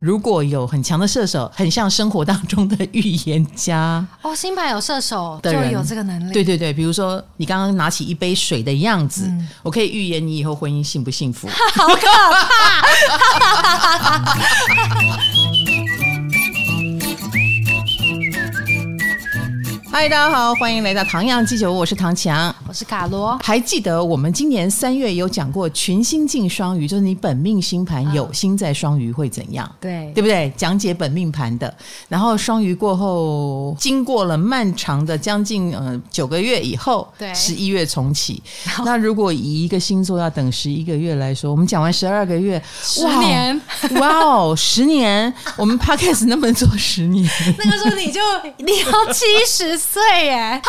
如果有很强的射手，很像生活当中的预言家哦，星牌有射手就有这个能力。对对对，比如说你刚刚拿起一杯水的样子，嗯、我可以预言你以后婚姻幸不幸福。好可怕！嗨，大家好，欢迎来到唐阳鸡酒屋，我是唐强，我是卡罗。还记得我们今年三月有讲过群星进双鱼，就是你本命星盘有星在双鱼会怎样？对，对不对？讲解本命盘的。然后双鱼过后，经过了漫长的将近呃九个月以后，对，十一月重启。那如果以一个星座要等十一个月来说，我们讲完十二个月，十年，哇哦，十年，我们 Podcast 能不能做十年？那个时候你就你要七十。岁耶，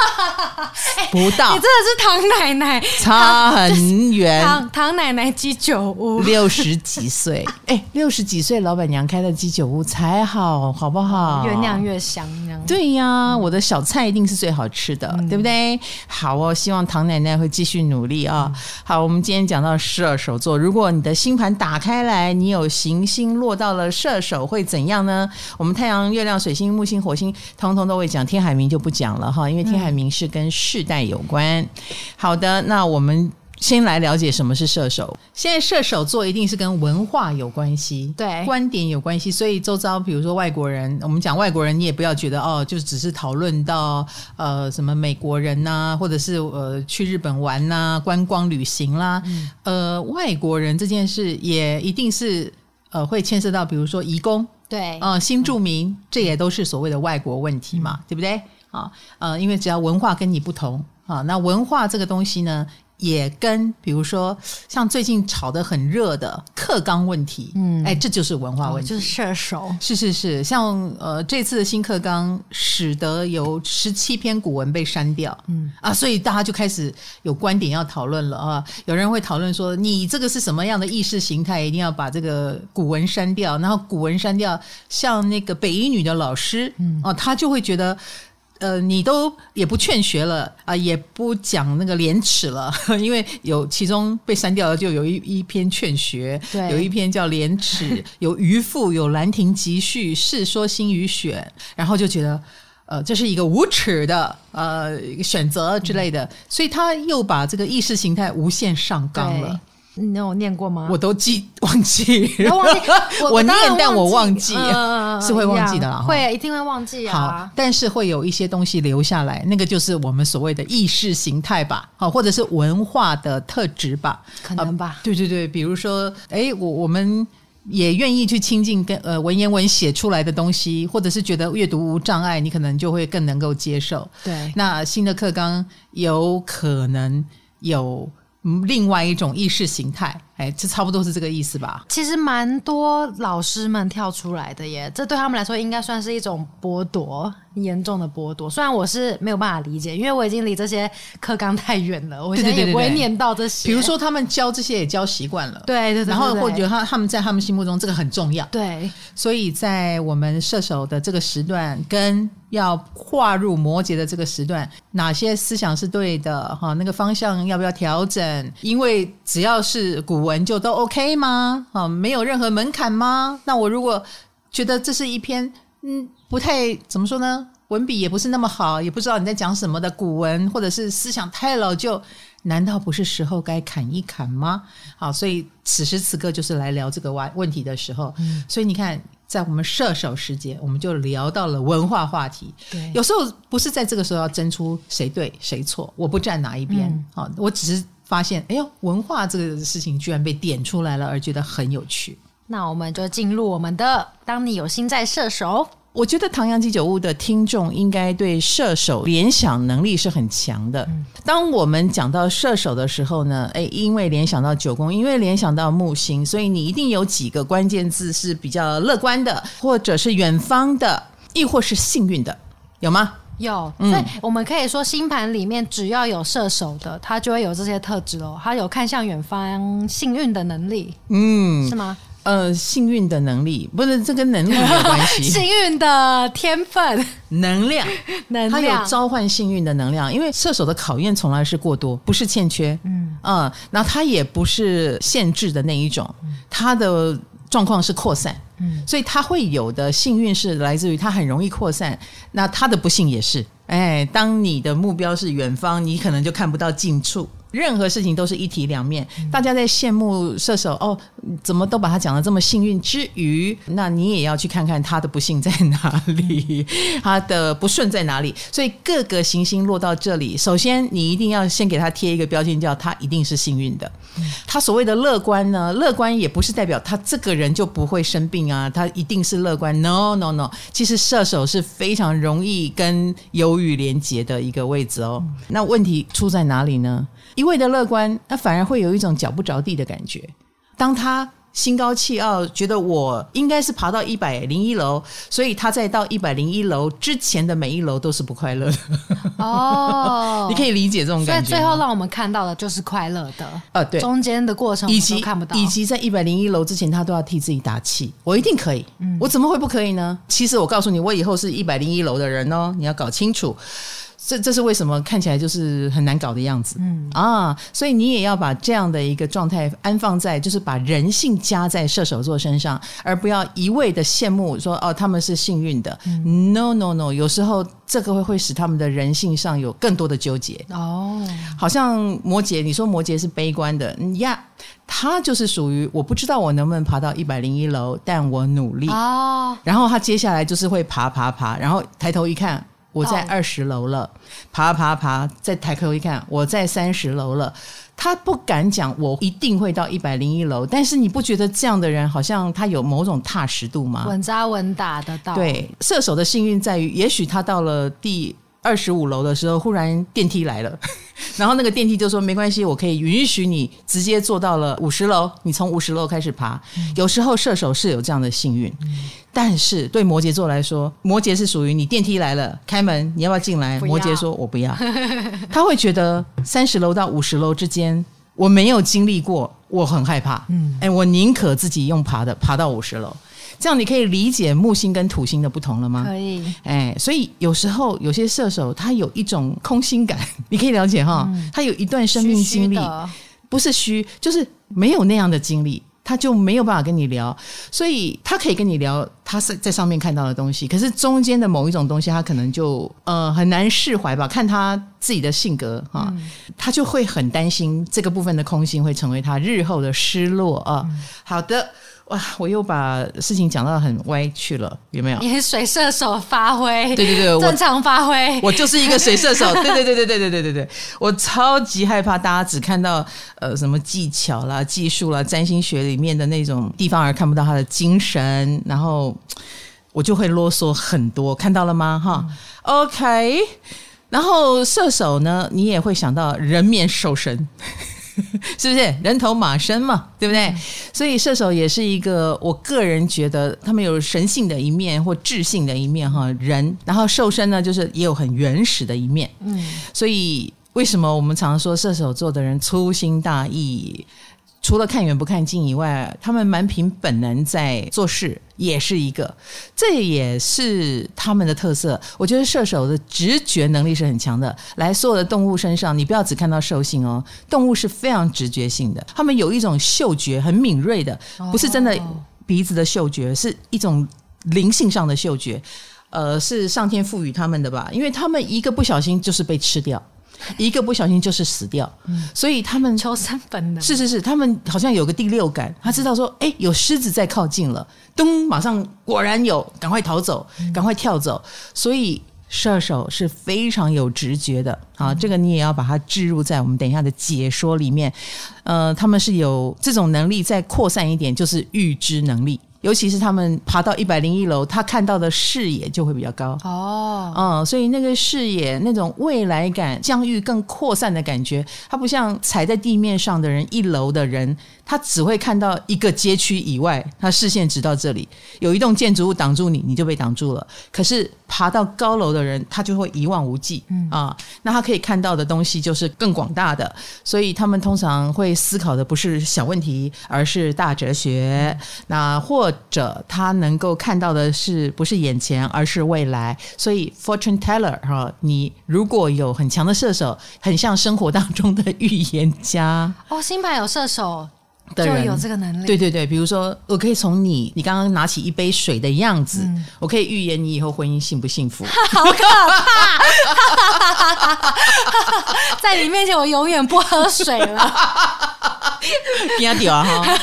不到，你真的是唐奶奶，差很远。唐唐奶奶鸡酒屋，六十几岁，哎，六十几岁老板娘开的鸡酒屋才好，好不好？越酿越香，对呀，我的小菜一定是最好吃的，对不对？好哦，希望唐奶奶会继续努力啊。好，我们今天讲到射手座，如果你的星盘打开来，你有行星落到了射手，会怎样呢？我们太阳、月亮、水星、木星、火星，通通都会讲。天海明就不讲。了哈，因为天海明是跟世代有关。嗯、好的，那我们先来了解什么是射手。现在射手座一定是跟文化有关系，对，观点有关系。所以周遭，比如说外国人，我们讲外国人，你也不要觉得哦，就只是讨论到呃什么美国人呐、啊，或者是呃去日本玩呐、啊，观光旅行啦。嗯、呃，外国人这件事也一定是呃会牵涉到，比如说移工，对，呃新住民，嗯、这也都是所谓的外国问题嘛，嗯、对不对？啊，呃，因为只要文化跟你不同啊，那文化这个东西呢，也跟比如说像最近炒得很热的课纲问题，嗯，哎，这就是文化问题，就是射手，是是是，像呃这次的新课纲使得有十七篇古文被删掉，嗯。啊，所以大家就开始有观点要讨论了啊，有人会讨论说，你这个是什么样的意识形态，一定要把这个古文删掉，然后古文删掉，像那个北一女的老师，嗯。啊，他就会觉得。呃，你都也不劝学了啊、呃，也不讲那个廉耻了，因为有其中被删掉的，就有一一篇劝学，对有一篇叫廉耻，有渔父，有兰亭集序，世说新语选，然后就觉得呃，这是一个无耻的呃选择之类的，嗯、所以他又把这个意识形态无限上纲了。你有念过吗？我都记忘记，忘记 我，我念，但我忘记，是会忘记的啦，会一定会忘记啊。好，但是会有一些东西留下来，那个就是我们所谓的意识形态吧，好，或者是文化的特质吧，可能吧。对对对，比如说，哎，我我们也愿意去亲近跟呃文言文写出来的东西，或者是觉得阅读无障碍，你可能就会更能够接受。对，那新的课纲有可能有。另外一种意识形态，哎，这差不多是这个意思吧？其实蛮多老师们跳出来的耶，这对他们来说应该算是一种剥夺，严重的剥夺。虽然我是没有办法理解，因为我已经离这些课纲太远了，我现在也不会念到这些。比如说，他们教这些也教习惯了，对对对，然后或者他他们在他们心目中这个很重要，对。所以在我们射手的这个时段跟。要跨入摩羯的这个时段，哪些思想是对的？哈，那个方向要不要调整？因为只要是古文就都 OK 吗？啊，没有任何门槛吗？那我如果觉得这是一篇嗯不太怎么说呢，文笔也不是那么好，也不知道你在讲什么的古文，或者是思想太老旧，难道不是时候该砍一砍吗？好，所以此时此刻就是来聊这个问问题的时候。嗯，所以你看。在我们射手时节，我们就聊到了文化话题。对，有时候不是在这个时候要争出谁对谁错，我不站哪一边。好、嗯，我只是发现，哎呦，文化这个事情居然被点出来了，而觉得很有趣。那我们就进入我们的，当你有心在射手。我觉得唐阳鸡酒屋的听众应该对射手联想能力是很强的。当我们讲到射手的时候呢，诶，因为联想到九宫，因为联想到木星，所以你一定有几个关键字是比较乐观的，或者是远方的，亦或是幸运的，有吗？有，所以我们可以说星盘里面只要有射手的，他就会有这些特质哦。他有看向远方、幸运的能力，嗯，是吗？呃，幸运的能力不是这跟能力没有关系，幸运的天分、能量、能量，他有召唤幸运的能量。因为射手的考验从来是过多，不是欠缺，嗯。嗯，那他也不是限制的那一种，他的状况是扩散，所以他会有的幸运是来自于他很容易扩散，那他的不幸也是，哎，当你的目标是远方，你可能就看不到近处。任何事情都是一体两面，大家在羡慕射手哦，怎么都把他讲的这么幸运之余，那你也要去看看他的不幸在哪里，他的不顺在哪里。所以各个行星落到这里，首先你一定要先给他贴一个标签，叫他一定是幸运的。他所谓的乐观呢，乐观也不是代表他这个人就不会生病啊，他一定是乐观。No No No，其实射手是非常容易跟忧郁连结的一个位置哦。那问题出在哪里呢？一味的乐观，他反而会有一种脚不着地的感觉。当他心高气傲，觉得我应该是爬到一百零一楼，所以他在到一百零一楼之前的每一楼都是不快乐的。哦，你可以理解这种感觉。所以最后让我们看到的就是快乐的。呃，对，中间的过程以及看不到，以及在一百零一楼之前，他都要替自己打气。我一定可以，嗯，我怎么会不可以呢？其实我告诉你，我以后是一百零一楼的人哦，你要搞清楚。这这是为什么看起来就是很难搞的样子，嗯。啊，所以你也要把这样的一个状态安放在，就是把人性加在射手座身上，而不要一味的羡慕说哦他们是幸运的，嗯，no no no，有时候这个会会使他们的人性上有更多的纠结。哦，好像摩羯，你说摩羯是悲观的呀，他就是属于我不知道我能不能爬到一百零一楼，但我努力。哦，然后他接下来就是会爬爬爬，然后抬头一看。我在二十楼了，爬爬爬，再抬头一看，我在三十楼了。他不敢讲，我一定会到一百零一楼。但是你不觉得这样的人好像他有某种踏实度吗？稳扎稳打的到。对，射手的幸运在于，也许他到了第二十五楼的时候，忽然电梯来了。然后那个电梯就说没关系，我可以允许你直接坐到了五十楼，你从五十楼开始爬。嗯、有时候射手是有这样的幸运，嗯、但是对摩羯座来说，摩羯是属于你电梯来了，开门你要不要进来？摩羯说我不要，他会觉得三十楼到五十楼之间我没有经历过，我很害怕。嗯，哎，我宁可自己用爬的爬到五十楼。这样你可以理解木星跟土星的不同了吗？可以，哎，所以有时候有些射手他有一种空心感，你可以了解哈，嗯、他有一段生命经历，虚虚不是虚，就是没有那样的经历，他就没有办法跟你聊，所以他可以跟你聊他是在上面看到的东西，可是中间的某一种东西，他可能就呃很难释怀吧，看他自己的性格哈，嗯、他就会很担心这个部分的空心会成为他日后的失落啊。嗯、好的。哇！我又把事情讲到很歪去了，有没有？你是水射手发挥，对对对，正常发挥。我，就是一个水射手，对对对对对对对对对。我超级害怕大家只看到呃什么技巧啦、技术啦、占星学里面的那种地方，而看不到他的精神，然后我就会啰嗦很多。看到了吗？哈、嗯、，OK。然后射手呢，你也会想到人面兽身。是不是人头马身嘛？对不对？嗯、所以射手也是一个，我个人觉得他们有神性的一面或智性的一面哈。人，然后瘦身呢，就是也有很原始的一面。嗯，所以为什么我们常说射手座的人粗心大意？除了看远不看近以外，他们蛮凭本能在做事，也是一个，这也是他们的特色。我觉得射手的直觉能力是很强的。来，所有的动物身上，你不要只看到兽性哦，动物是非常直觉性的，他们有一种嗅觉很敏锐的，不是真的鼻子的嗅觉，是一种灵性上的嗅觉。呃，是上天赋予他们的吧？因为他们一个不小心就是被吃掉。一个不小心就是死掉，嗯、所以他们求生本能。是是是，他们好像有个第六感，他知道说，哎，有狮子在靠近了，咚，马上果然有，赶快逃走，赶快跳走。嗯、所以射手是非常有直觉的啊，这个你也要把它置入在我们等一下的解说里面。呃，他们是有这种能力，再扩散一点，就是预知能力。尤其是他们爬到一百零一楼，他看到的视野就会比较高。哦，嗯，所以那个视野那种未来感、疆域更扩散的感觉，它不像踩在地面上的人，一楼的人，他只会看到一个街区以外，他视线只到这里，有一栋建筑物挡住你，你就被挡住了。可是爬到高楼的人，他就会一望无际，嗯。啊，那他可以看到的东西就是更广大的，所以他们通常会思考的不是小问题，而是大哲学，那或。或者他能够看到的是不是眼前，而是未来。所以 fortune teller 哈，你如果有很强的射手，很像生活当中的预言家。哦，星盘有射手的人就有这个能力。对对对，比如说，我可以从你你刚刚拿起一杯水的样子，嗯、我可以预言你以后婚姻幸不幸福。好可怕！在你面前，我永远不喝水了。压掉啊！哈，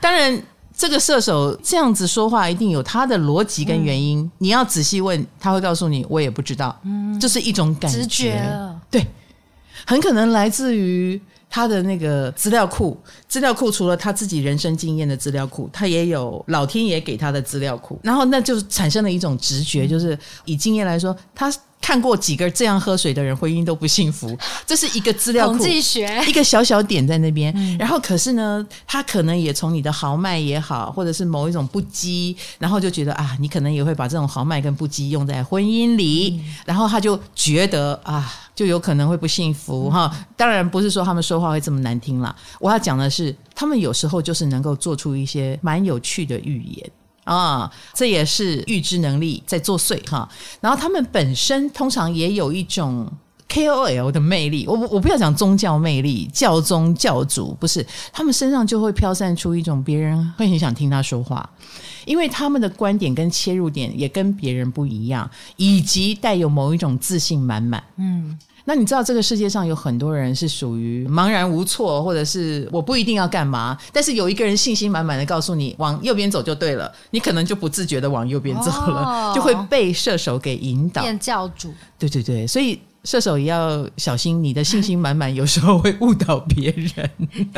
当然，这个射手这样子说话，一定有他的逻辑跟原因。嗯、你要仔细问，他会告诉你，我也不知道。嗯，这是一种感觉，直觉对，很可能来自于。他的那个资料库，资料库除了他自己人生经验的资料库，他也有老天爷给他的资料库，然后那就产生了一种直觉，就是以经验来说，他。看过几个这样喝水的人，婚姻都不幸福。这是一个资料库，统计学，一个小小点在那边。嗯、然后，可是呢，他可能也从你的豪迈也好，或者是某一种不羁，然后就觉得啊，你可能也会把这种豪迈跟不羁用在婚姻里，嗯、然后他就觉得啊，就有可能会不幸福哈。当然不是说他们说话会这么难听啦，我要讲的是，他们有时候就是能够做出一些蛮有趣的预言。啊，这也是预知能力在作祟哈。然后他们本身通常也有一种 KOL 的魅力。我我不要讲宗教魅力，教宗教主不是，他们身上就会飘散出一种别人会很想听他说话，因为他们的观点跟切入点也跟别人不一样，以及带有某一种自信满满。嗯。那你知道这个世界上有很多人是属于茫然无措，或者是我不一定要干嘛，但是有一个人信心满满的告诉你往右边走就对了，你可能就不自觉的往右边走了，哦、就会被射手给引导。变教主。对对对，所以射手也要小心，你的信心满满有时候会误导别人。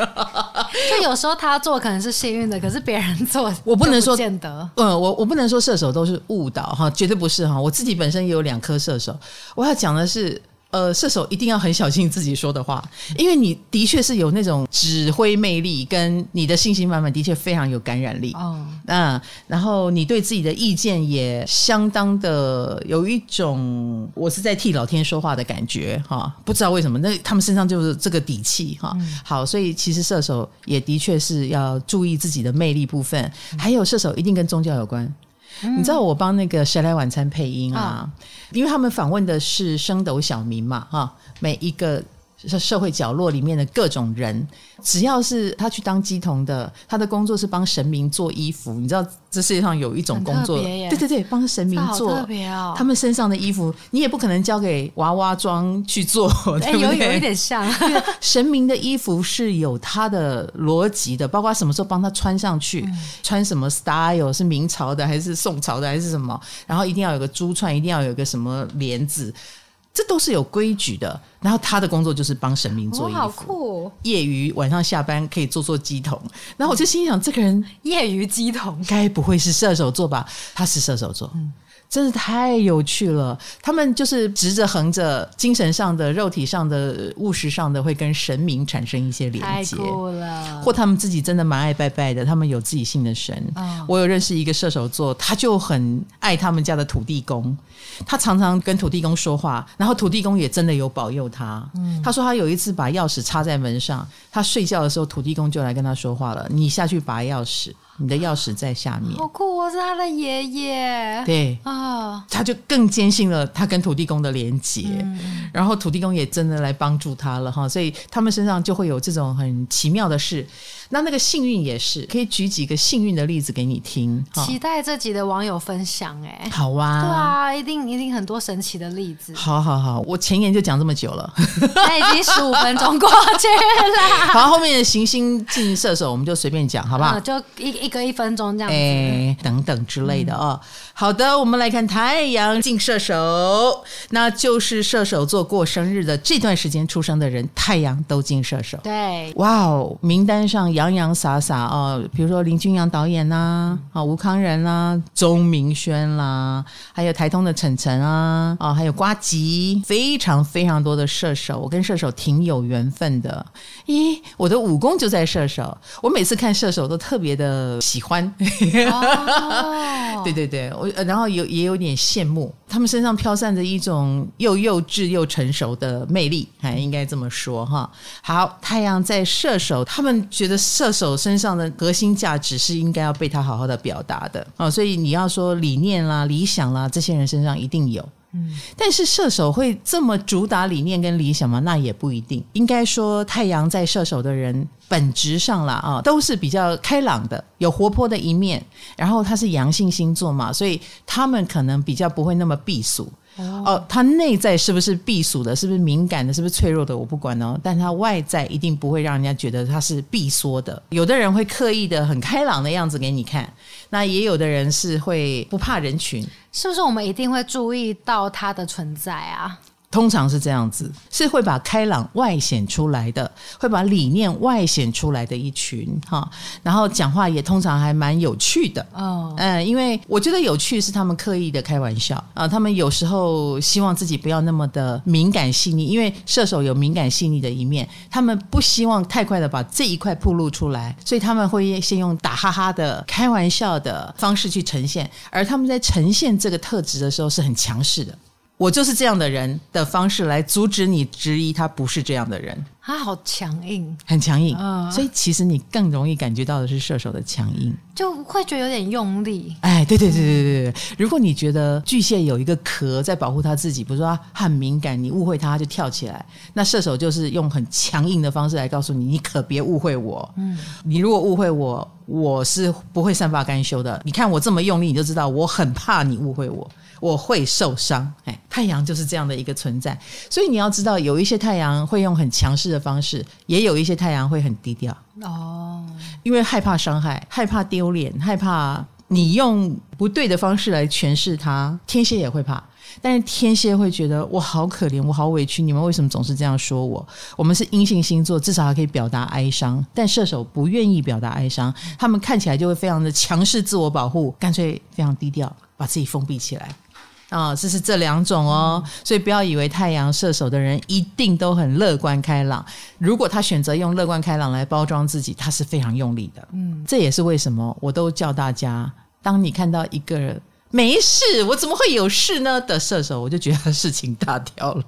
就有时候他做可能是幸运的，可是别人做 我不能说不见得。嗯，我我不能说射手都是误导哈，绝对不是哈。我自己本身也有两颗射手，我要讲的是。呃，射手一定要很小心自己说的话，因为你的确是有那种指挥魅力，跟你的信心满满，的确非常有感染力。哦，嗯，然后你对自己的意见也相当的有一种我是在替老天说话的感觉哈，不知道为什么，那他们身上就是这个底气哈。好，所以其实射手也的确是要注意自己的魅力部分，还有射手一定跟宗教有关。你知道我帮那个谁来晚餐配音啊？因为他们访问的是升斗小民嘛，哈，每一个。是社会角落里面的各种人，只要是他去当鸡童的，他的工作是帮神明做衣服。你知道这世界上有一种工作，对对对，帮神明做，特别哦。他们身上的衣服，你也不可能交给娃娃装去做？有有一点像，神明的衣服是有他的逻辑的，包括什么时候帮他穿上去，嗯、穿什么 style 是明朝的还是宋朝的还是什么，然后一定要有个珠串，一定要有个什么帘子。这都是有规矩的，然后他的工作就是帮神明做衣服，哦、好酷。业余晚上下班可以做做鸡桶，然后我就心想，这个人业余鸡桶该不会是射手座吧？他是射手座。嗯真是太有趣了！他们就是直着横着，精神上的、肉体上的、物实上的，会跟神明产生一些连接。太酷了！或他们自己真的蛮爱拜拜的，他们有自己信的神。哦、我有认识一个射手座，他就很爱他们家的土地公，他常常跟土地公说话，然后土地公也真的有保佑他。嗯、他说他有一次把钥匙插在门上，他睡觉的时候，土地公就来跟他说话了：“你下去拔钥匙。”你的钥匙在下面，好酷！我是他的爷爷，对。啊，他就更坚信了他跟土地公的连结，嗯、然后土地公也真的来帮助他了哈，所以他们身上就会有这种很奇妙的事。那那个幸运也是，可以举几个幸运的例子给你听。期待这集的网友分享，哎，好啊，对啊，一定一定很多神奇的例子。好好好，我前言就讲这么久了，那已经十五分钟过去了。好，后面的行星进射手，我们就随便讲，好不好？嗯、就一一个一分钟这样子，哎，等等之类的哦。嗯、好的，我们来看太阳进射手，那就是射手座过生日的这段时间出生的人，太阳都进射手。对，哇哦，名单上。洋洋洒洒哦，比如说林君阳导演呐，啊吴康仁啦，钟明轩啦，还有台通的晨晨啊，啊还有瓜吉，非常非常多的射手，我跟射手挺有缘分的。咦，我的武功就在射手，我每次看射手都特别的喜欢。哦、对 对对，我然后有也有点羡慕，他们身上飘散着一种又幼稚又成熟的魅力，还应该这么说哈。好，太阳在射手，他们觉得。射手身上的核心价值是应该要被他好好的表达的哦，所以你要说理念啦、理想啦，这些人身上一定有。但是射手会这么主打理念跟理想吗？那也不一定。应该说，太阳在射手的人本质上啦啊，都是比较开朗的，有活泼的一面。然后他是阳性星座嘛，所以他们可能比较不会那么避俗。哦，他内在是不是避暑的？是不是敏感的？是不是脆弱的？我不管哦。但他外在一定不会让人家觉得他是闭缩的。有的人会刻意的很开朗的样子给你看，那也有的人是会不怕人群。是不是我们一定会注意到他的存在啊？通常是这样子，是会把开朗外显出来的，会把理念外显出来的一群哈。然后讲话也通常还蛮有趣的哦，嗯，因为我觉得有趣是他们刻意的开玩笑啊。他们有时候希望自己不要那么的敏感细腻，因为射手有敏感细腻的一面，他们不希望太快的把这一块暴露出来，所以他们会先用打哈哈的开玩笑的方式去呈现，而他们在呈现这个特质的时候是很强势的。我就是这样的人的方式来阻止你质疑他不是这样的人，他好强硬，很强硬，嗯，所以其实你更容易感觉到的是射手的强硬，就会觉得有点用力。哎，对对对对对对，如果你觉得巨蟹有一个壳在保护他自己，比如说他很敏感，你误会他，他就跳起来，那射手就是用很强硬的方式来告诉你，你可别误会我。嗯，你如果误会我，我是不会善罢甘休的。你看我这么用力，你就知道我很怕你误会我。我会受伤，哎，太阳就是这样的一个存在，所以你要知道，有一些太阳会用很强势的方式，也有一些太阳会很低调哦，因为害怕伤害，害怕丢脸，害怕你用不对的方式来诠释它。天蝎也会怕，但是天蝎会觉得我好可怜，我好委屈，你们为什么总是这样说我？我们是阴性星座，至少还可以表达哀伤，但射手不愿意表达哀伤，他们看起来就会非常的强势，自我保护，干脆非常低调，把自己封闭起来。啊、哦，这是这两种哦，所以不要以为太阳射手的人一定都很乐观开朗。如果他选择用乐观开朗来包装自己，他是非常用力的。嗯，这也是为什么我都叫大家，当你看到一个人没事，我怎么会有事呢的射手，我就觉得事情大条了。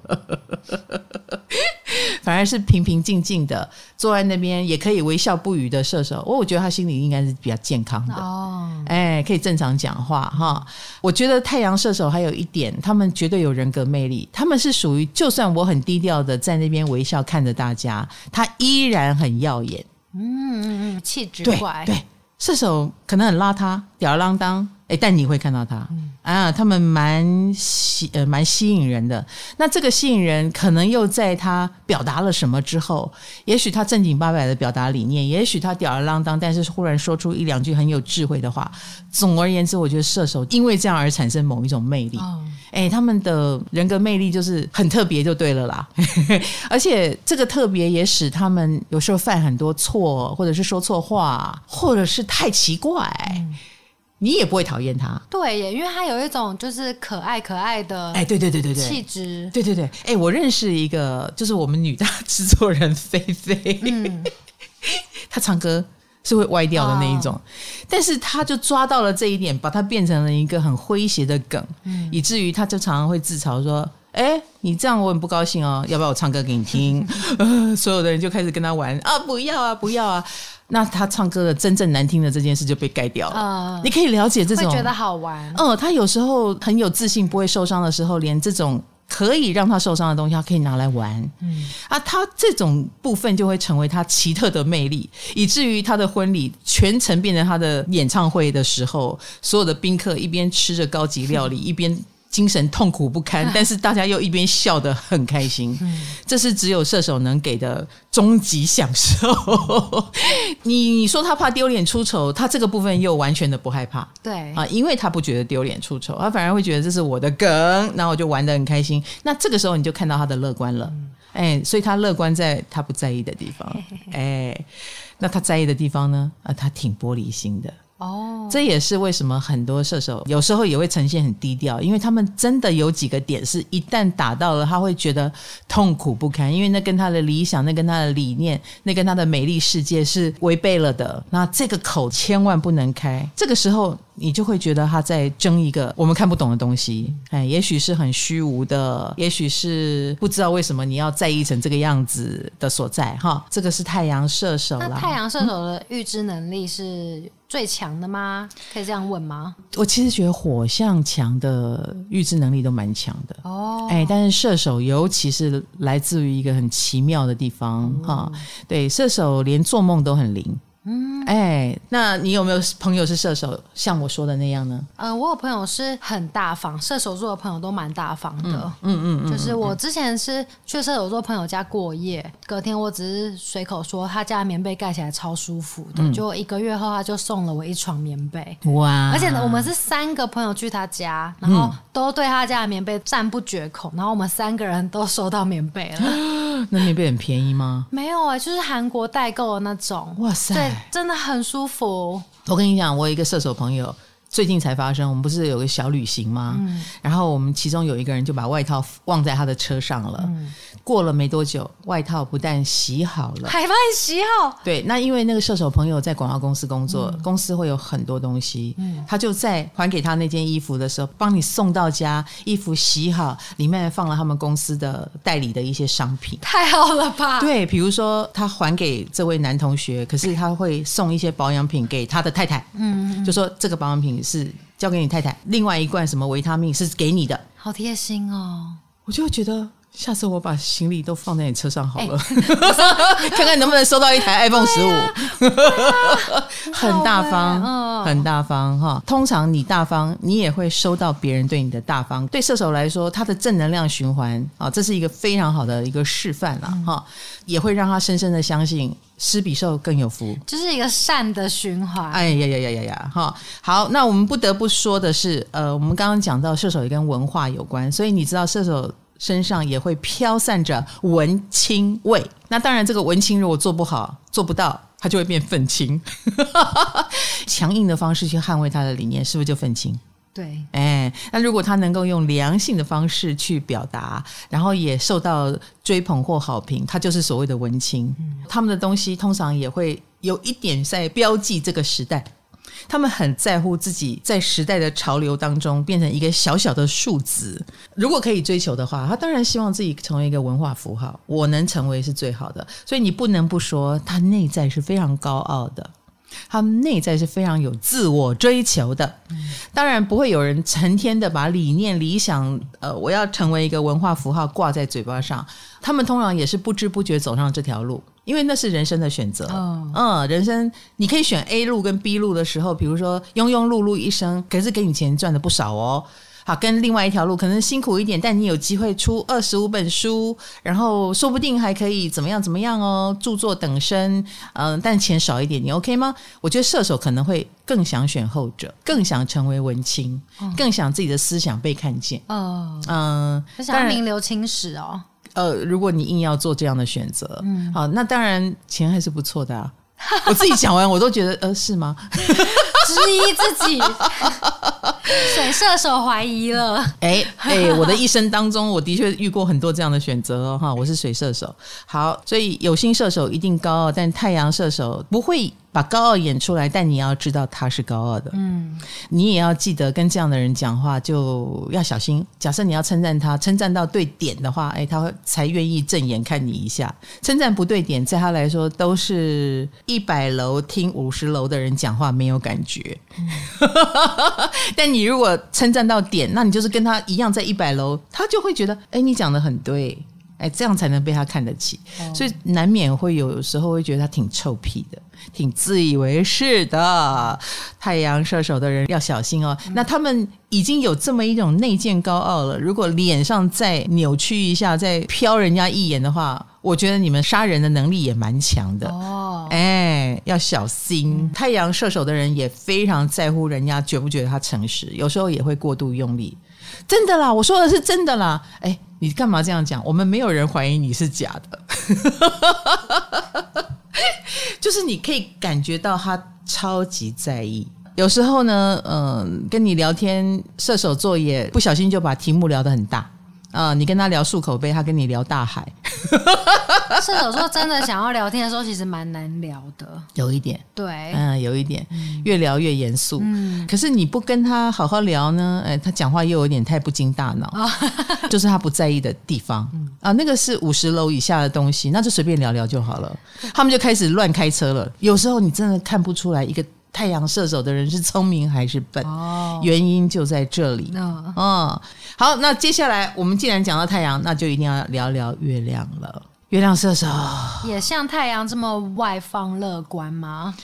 反而是平平静静的坐在那边，也可以微笑不语的射手，我我觉得他心里应该是比较健康的哦，哎，可以正常讲话哈。我觉得太阳射手还有一点，他们绝对有人格魅力，他们是属于就算我很低调的在那边微笑看着大家，他依然很耀眼，嗯嗯嗯，气质怪，对，射手可能很邋遢，吊儿郎当。哎，但你会看到他啊，他们蛮吸呃蛮吸引人的。那这个吸引人，可能又在他表达了什么之后，也许他正经八百的表达理念，也许他吊儿郎当，但是忽然说出一两句很有智慧的话。总而言之，我觉得射手因为这样而产生某一种魅力。哎，他们的人格魅力就是很特别，就对了啦。而且这个特别也使他们有时候犯很多错，或者是说错话，或者是太奇怪。你也不会讨厌他，对耶，因为他有一种就是可爱可爱的，哎，对对对对对，气质，对对对，哎，我认识一个，就是我们女大制作人菲菲，嗯，她唱歌是会歪掉的那一种，哦，但是他就抓到了这一点，把它变成了一个很诙谐的梗，嗯，以至于他就常常会自嘲说，哎，你这样我很不高兴哦，要不要我唱歌给你听？呃，所有的人就开始跟他玩啊，不要啊，不要啊。那他唱歌的真正难听的这件事就被盖掉了。Uh, 你可以了解这种，会觉得好玩。嗯，他有时候很有自信，不会受伤的时候，连这种可以让他受伤的东西，他可以拿来玩。嗯啊，他这种部分就会成为他奇特的魅力，以至于他的婚礼全程变成他的演唱会的时候，所有的宾客一边吃着高级料理，一边。精神痛苦不堪，但是大家又一边笑得很开心，这是只有射手能给的终极享受。你你说他怕丢脸出丑，他这个部分又完全的不害怕，对啊，因为他不觉得丢脸出丑，他反而会觉得这是我的梗，然后我就玩得很开心。那这个时候你就看到他的乐观了，哎，所以他乐观在他不在意的地方，哎，那他在意的地方呢？啊，他挺玻璃心的。哦，这也是为什么很多射手有时候也会呈现很低调，因为他们真的有几个点是一旦打到了，他会觉得痛苦不堪，因为那跟他的理想、那跟他的理念、那跟他的美丽世界是违背了的。那这个口千万不能开，这个时候你就会觉得他在争一个我们看不懂的东西。哎，也许是很虚无的，也许是不知道为什么你要在意成这个样子的所在。哈，这个是太阳射手了。那太阳射手的预知能力是？最强的吗？可以这样问吗？我其实觉得火象强的预知能力都蛮强的哦。哎，但是射手尤其是来自于一个很奇妙的地方哈、嗯。对，射手连做梦都很灵。嗯，哎，那你有没有朋友是射手，像我说的那样呢？呃，我有朋友是很大方，射手座的朋友都蛮大方的。嗯嗯嗯，就是我之前是去射手座朋友家过夜，隔天我只是随口说他家的棉被盖起来超舒服的，嗯、就一个月后他就送了我一床棉被。哇！而且呢，我们是三个朋友去他家，然后都对他家的棉被赞不绝口，然后我们三个人都收到棉被了。那棉被很便宜吗？没有啊、欸，就是韩国代购的那种。哇塞！对。真的很舒服。我跟你讲，我有一个射手朋友，最近才发生。我们不是有个小旅行吗？嗯。然后我们其中有一个人就把外套忘在他的车上了。嗯。过了没多久，外套不但洗好了，还帮你洗好。对，那因为那个射手朋友在广告公司工作，嗯、公司会有很多东西，嗯，他就在还给他那件衣服的时候，帮你送到家，衣服洗好，里面放了他们公司的代理的一些商品，太好了吧？对，比如说他还给这位男同学，可是他会送一些保养品给他的太太，嗯，就说这个保养品是交给你太太，另外一罐什么维他命是给你的，好贴心哦，我就觉得。下次我把行李都放在你车上好了，欸、看看能不能收到一台 iPhone 十五、啊啊，很大方，哦、很大方哈。通常你大方，你也会收到别人对你的大方。对射手来说，他的正能量循环啊，这是一个非常好的一个示范了哈，也会让他深深的相信施比受更有福，就是一个善的循环。哎呀呀呀呀呀哈！好，那我们不得不说的是，呃，我们刚刚讲到射手也跟文化有关，所以你知道射手。身上也会飘散着文青味。那当然，这个文青如果做不好、做不到，他就会变愤青。强硬的方式去捍卫他的理念，是不是就愤青？对。哎，那如果他能够用良性的方式去表达，然后也受到追捧或好评，他就是所谓的文青。嗯。他们的东西通常也会有一点在标记这个时代。他们很在乎自己在时代的潮流当中变成一个小小的数字。如果可以追求的话，他当然希望自己成为一个文化符号。我能成为是最好的，所以你不能不说他内在是非常高傲的，他们内在是非常有自我追求的。当然不会有人成天的把理念、理想，呃，我要成为一个文化符号挂在嘴巴上。他们通常也是不知不觉走上这条路。因为那是人生的选择，嗯，嗯，人生你可以选 A 路跟 B 路的时候，比如说庸庸碌碌一生，可是给你钱赚的不少哦。好，跟另外一条路可能辛苦一点，但你有机会出二十五本书，然后说不定还可以怎么样怎么样哦，著作等身，嗯，但钱少一点，你 OK 吗？我觉得射手可能会更想选后者，更想成为文青，嗯、更想自己的思想被看见，哦、嗯，就想名留青史哦。呃，如果你硬要做这样的选择，嗯，好，那当然钱还是不错的啊。我自己讲完，我都觉得，呃，是吗？质疑自己，水射手怀疑了。哎哎，我的一生当中，我的确遇过很多这样的选择哦，哈，我是水射手。好，所以有心射手一定高傲，但太阳射手不会把高傲演出来，但你要知道他是高傲的。嗯，你也要记得跟这样的人讲话就要小心。假设你要称赞他，称赞到对点的话，哎，他会才愿意正眼看你一下。称赞不对点，在他来说都是一百楼听五十楼的人讲话没有感觉。嗯、但你如果称赞到点，那你就是跟他一样在一百楼，他就会觉得，哎，你讲的很对。哎，这样才能被他看得起，哦，所以难免会有时候会觉得他挺臭屁的，挺自以为是的。太阳射手的人要小心哦。嗯、那他们已经有这么一种内建高傲了，如果脸上再扭曲一下，再瞟人家一眼的话，我觉得你们杀人的能力也蛮强的哦。哎，要小心。嗯、太阳射手的人也非常在乎人家觉不觉得他诚实，有时候也会过度用力。真的啦，我说的是真的啦。哎，你干嘛这样讲？我们没有人怀疑你是假的，就是你可以感觉到他超级在意。有时候呢，嗯、跟你聊天，射手座也不小心就把题目聊得很大。啊、呃，你跟他聊漱口杯，他跟你聊大海。射手座真的想要聊天的时候，其实蛮难聊的，有一点。对，嗯，有一点，越聊越严肃。嗯，可是你不跟他好好聊呢，哎，他讲话又有点太不经大脑，哦、就是他不在意的地方、嗯、啊。那个是五十楼以下的东西，那就随便聊聊就好了。他们就开始乱开车了。有时候你真的看不出来一个太阳射手的人是聪明还是笨？哦，原因就在这里。嗯，嗯，好，那接下来我们既然讲到太阳，那就一定要聊聊月亮了。月亮射手也像太阳这么外放乐观吗？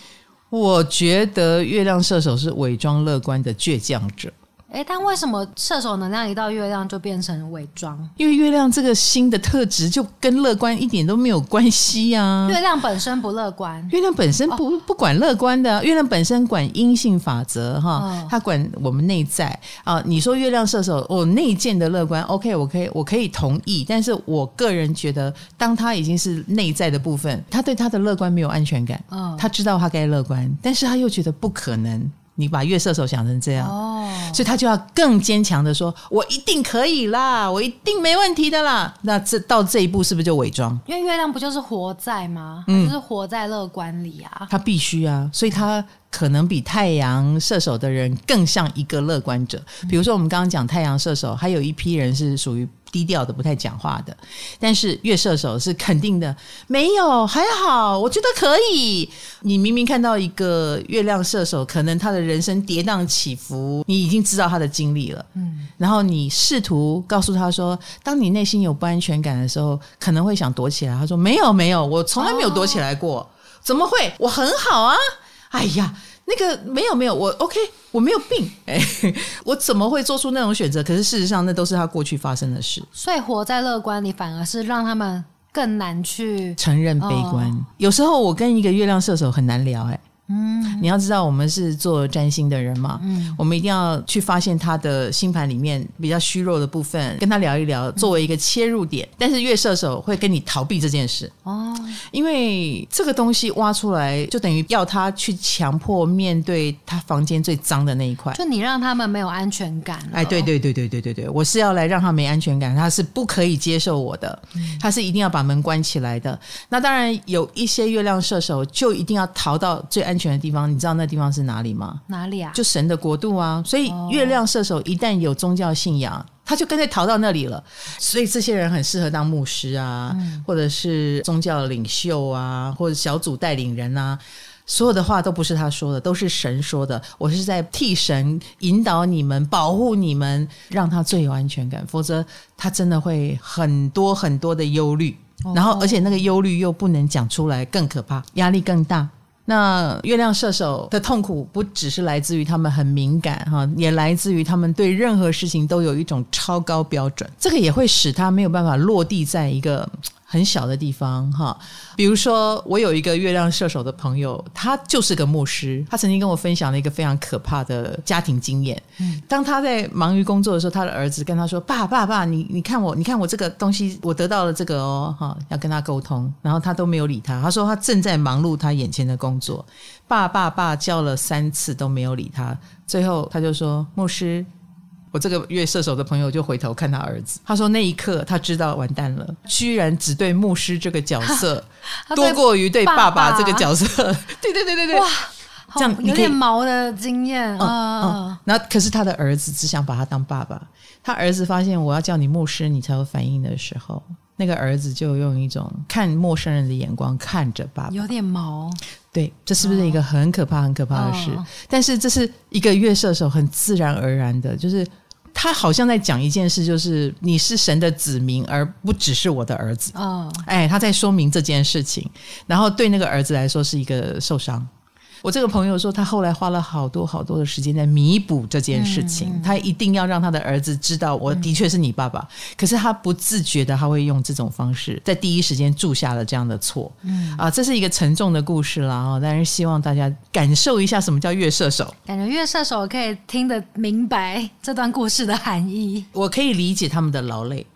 我觉得月亮射手是伪装乐观的倔强者。哎，但为什么射手能量一到月亮就变成伪装？因为月亮这个星的特质就跟乐观一点都没有关系呀、啊。月亮本身不乐观，月亮本身不、哦、不管乐观的，月亮本身管阴性法则哈，哦、它管我们内在啊。你说月亮射手哦，内建的乐观，OK，我可以我可以同意。但是我个人觉得，当他已经是内在的部分，他对他的乐观没有安全感。嗯、他知道他该乐观，但是他又觉得不可能。你把月射手想成这样，哦，所以他就要更坚强的说：“我一定可以啦，我一定没问题的啦。”那这到这一步是不是就伪装？因为月亮不就是活在吗？嗯，就是活在乐观里啊。他必须啊，所以他。可能比太阳射手的人更像一个乐观者。比如说，我们刚刚讲太阳射手，还有一批人是属于低调的、不太讲话的。但是月射手是肯定的，没有，还好，我觉得可以。你明明看到一个月亮射手，可能他的人生跌宕起伏，你已经知道他的经历了。嗯，然后你试图告诉他说，当你内心有不安全感的时候，可能会想躲起来。他说：“没有，没有，我从来没有躲起来过，哦、怎么会？我很好啊。”哎呀，那个没有没有，我 OK，我没有病，哎，我怎么会做出那种选择？可是事实上，那都是他过去发生的事。所以活在乐观里，反而是让他们更难去承认悲观。哦、有时候我跟一个月亮射手很难聊，哎。嗯，你要知道，我们是做占星的人嘛，嗯，我们一定要去发现他的星盘里面比较虚弱的部分，跟他聊一聊，作为一个切入点。嗯、但是月射手会跟你逃避这件事哦，因为这个东西挖出来，就等于要他去强迫面对他房间最脏的那一块，就你让他们没有安全感。哎，对对对对对对对，我是要来让他没安全感，他是不可以接受我的，嗯、他是一定要把门关起来的。那当然有一些月亮射手就一定要逃到最安。安全的地方，你知道那地方是哪里吗？哪里啊？就神的国度啊！所以月亮射手一旦有宗教信仰，他就跟着逃到那里了。所以这些人很适合当牧师啊，嗯、或者是宗教领袖啊，或者小组带领人啊。所有的话都不是他说的，都是神说的。我是在替神引导你们，保护你们，让他最有安全感。否则，他真的会很多很多的忧虑，然后而且那个忧虑又不能讲出来，更可怕，压力更大。那月亮射手的痛苦不只是来自于他们很敏感哈，也来自于他们对任何事情都有一种超高标准，这个也会使他没有办法落地在一个。很小的地方哈，比如说我有一个月亮射手的朋友，他就是个牧师。他曾经跟我分享了一个非常可怕的家庭经验。嗯，当他在忙于工作的时候，他的儿子跟他说：“爸爸爸，你你看我，你看我这个东西，我得到了这个哦，哈，要跟他沟通。”然后他都没有理他。他说他正在忙碌他眼前的工作。爸爸爸叫了三次都没有理他，最后他就说：“牧师。”我这个月射手的朋友就回头看他儿子，他说那一刻他知道完蛋了，居然只对牧师这个角色 多过于对爸爸这个角色。对对对对对，哇，这样有点毛的经验啊。那可是他的儿子只想把他当爸爸，他儿子发现我要叫你牧师你才有反应的时候，那个儿子就用一种看陌生人的眼光看着爸爸，有点毛。对，这是不是一个很可怕很可怕的事？但是这是一个月射手很自然而然的，就是。他好像在讲一件事，就是你是神的子民，而不只是我的儿子。哦，哎，他在说明这件事情，然后对那个儿子来说是一个受伤。我这个朋友说，他后来花了好多好多的时间在弥补这件事情。嗯、他一定要让他的儿子知道，我的确是你爸爸。嗯、可是他不自觉的，他会用这种方式，在第一时间注下了这样的错。嗯啊，这是一个沉重的故事啦。但是希望大家感受一下什么叫月射手，感觉月射手可以听得明白这段故事的含义。我可以理解他们的劳累。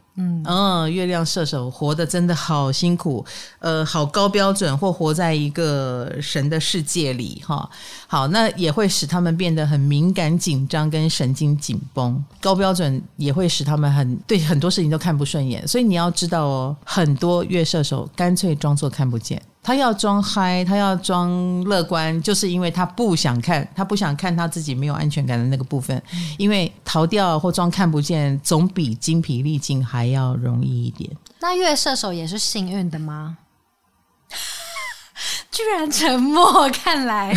嗯，月亮射手活得真的好辛苦，呃，好高标准，或活在一个神的世界里，哈，好，那也会使他们变得很敏感、紧张，跟神经紧绷。高标准也会使他们很对很多事情都看不顺眼，所以你要知道哦，很多月射手干脆装作看不见。他要装嗨，他要装乐观，就是因为他不想看，他不想看他自己没有安全感的那个部分，因为逃掉或装看不见，总比精疲力尽还要容易一点。那月射手也是幸运的吗？居然沉默，看来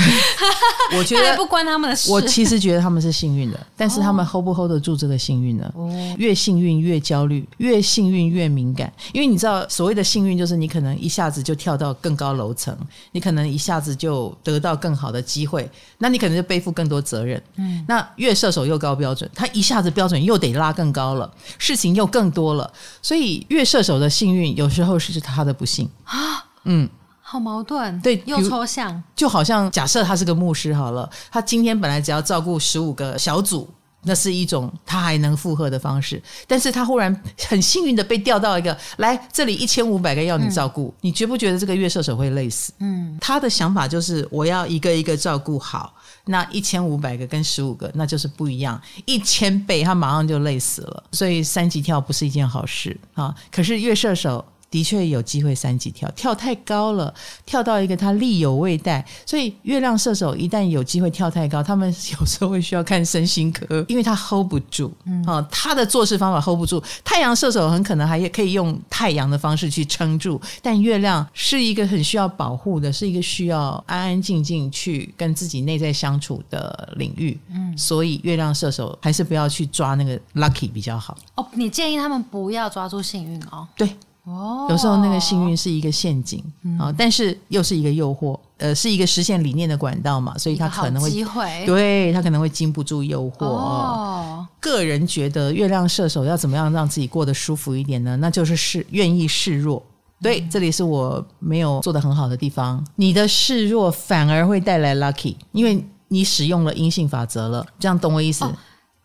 我觉得不关他们的事。我其实觉得他们是幸运的，但是他们 hold 不 hold 得住这个幸运呢？哦，越幸运越焦虑，越幸运越敏感。因为你知道，所谓的幸运就是你可能一下子就跳到更高楼层，你可能一下子就得到更好的机会，那你可能就背负更多责任。嗯，那越射手又高标准，他一下子标准又得拉更高了，事情又更多了，所以越射手的幸运有时候是他的不幸啊。嗯。好矛盾，对，又抽象，就好像假设他是个牧师好了，他今天本来只要照顾十五个小组，那是一种他还能负荷的方式，但是他忽然很幸运的被调到一个来这里一千五百个要你照顾，嗯、你觉不觉得这个月射手会累死？嗯，他的想法就是我要一个一个照顾好，那一千五百个跟十五个那就是不一样，一千倍他马上就累死了，所以三级跳不是一件好事啊。可是月射手。的确有机会三级跳，跳太高了，跳到一个他力有未逮，所以月亮射手一旦有机会跳太高，他们有时候会需要看身心科，因为他 hold 不住，嗯，哦，他的做事方法 hold 不住。太阳射手很可能还可以用太阳的方式去撑住，但月亮是一个很需要保护的，是一个需要安安静静去跟自己内在相处的领域，嗯，所以月亮射手还是不要去抓那个 lucky 比较好。哦，你建议他们不要抓住幸运哦？对。哦，有时候那个幸运是一个陷阱啊，嗯、但是又是一个诱惑，呃，是一个实现理念的管道嘛，所以他可能会机会，对他可能会经不住诱惑。哦，个人觉得月亮射手要怎么样让自己过得舒服一点呢？那就是示愿意示弱。对，嗯、这里是我没有做的很好的地方。你的示弱反而会带来 lucky，因为你使用了阴性法则了，这样懂我意思？哦、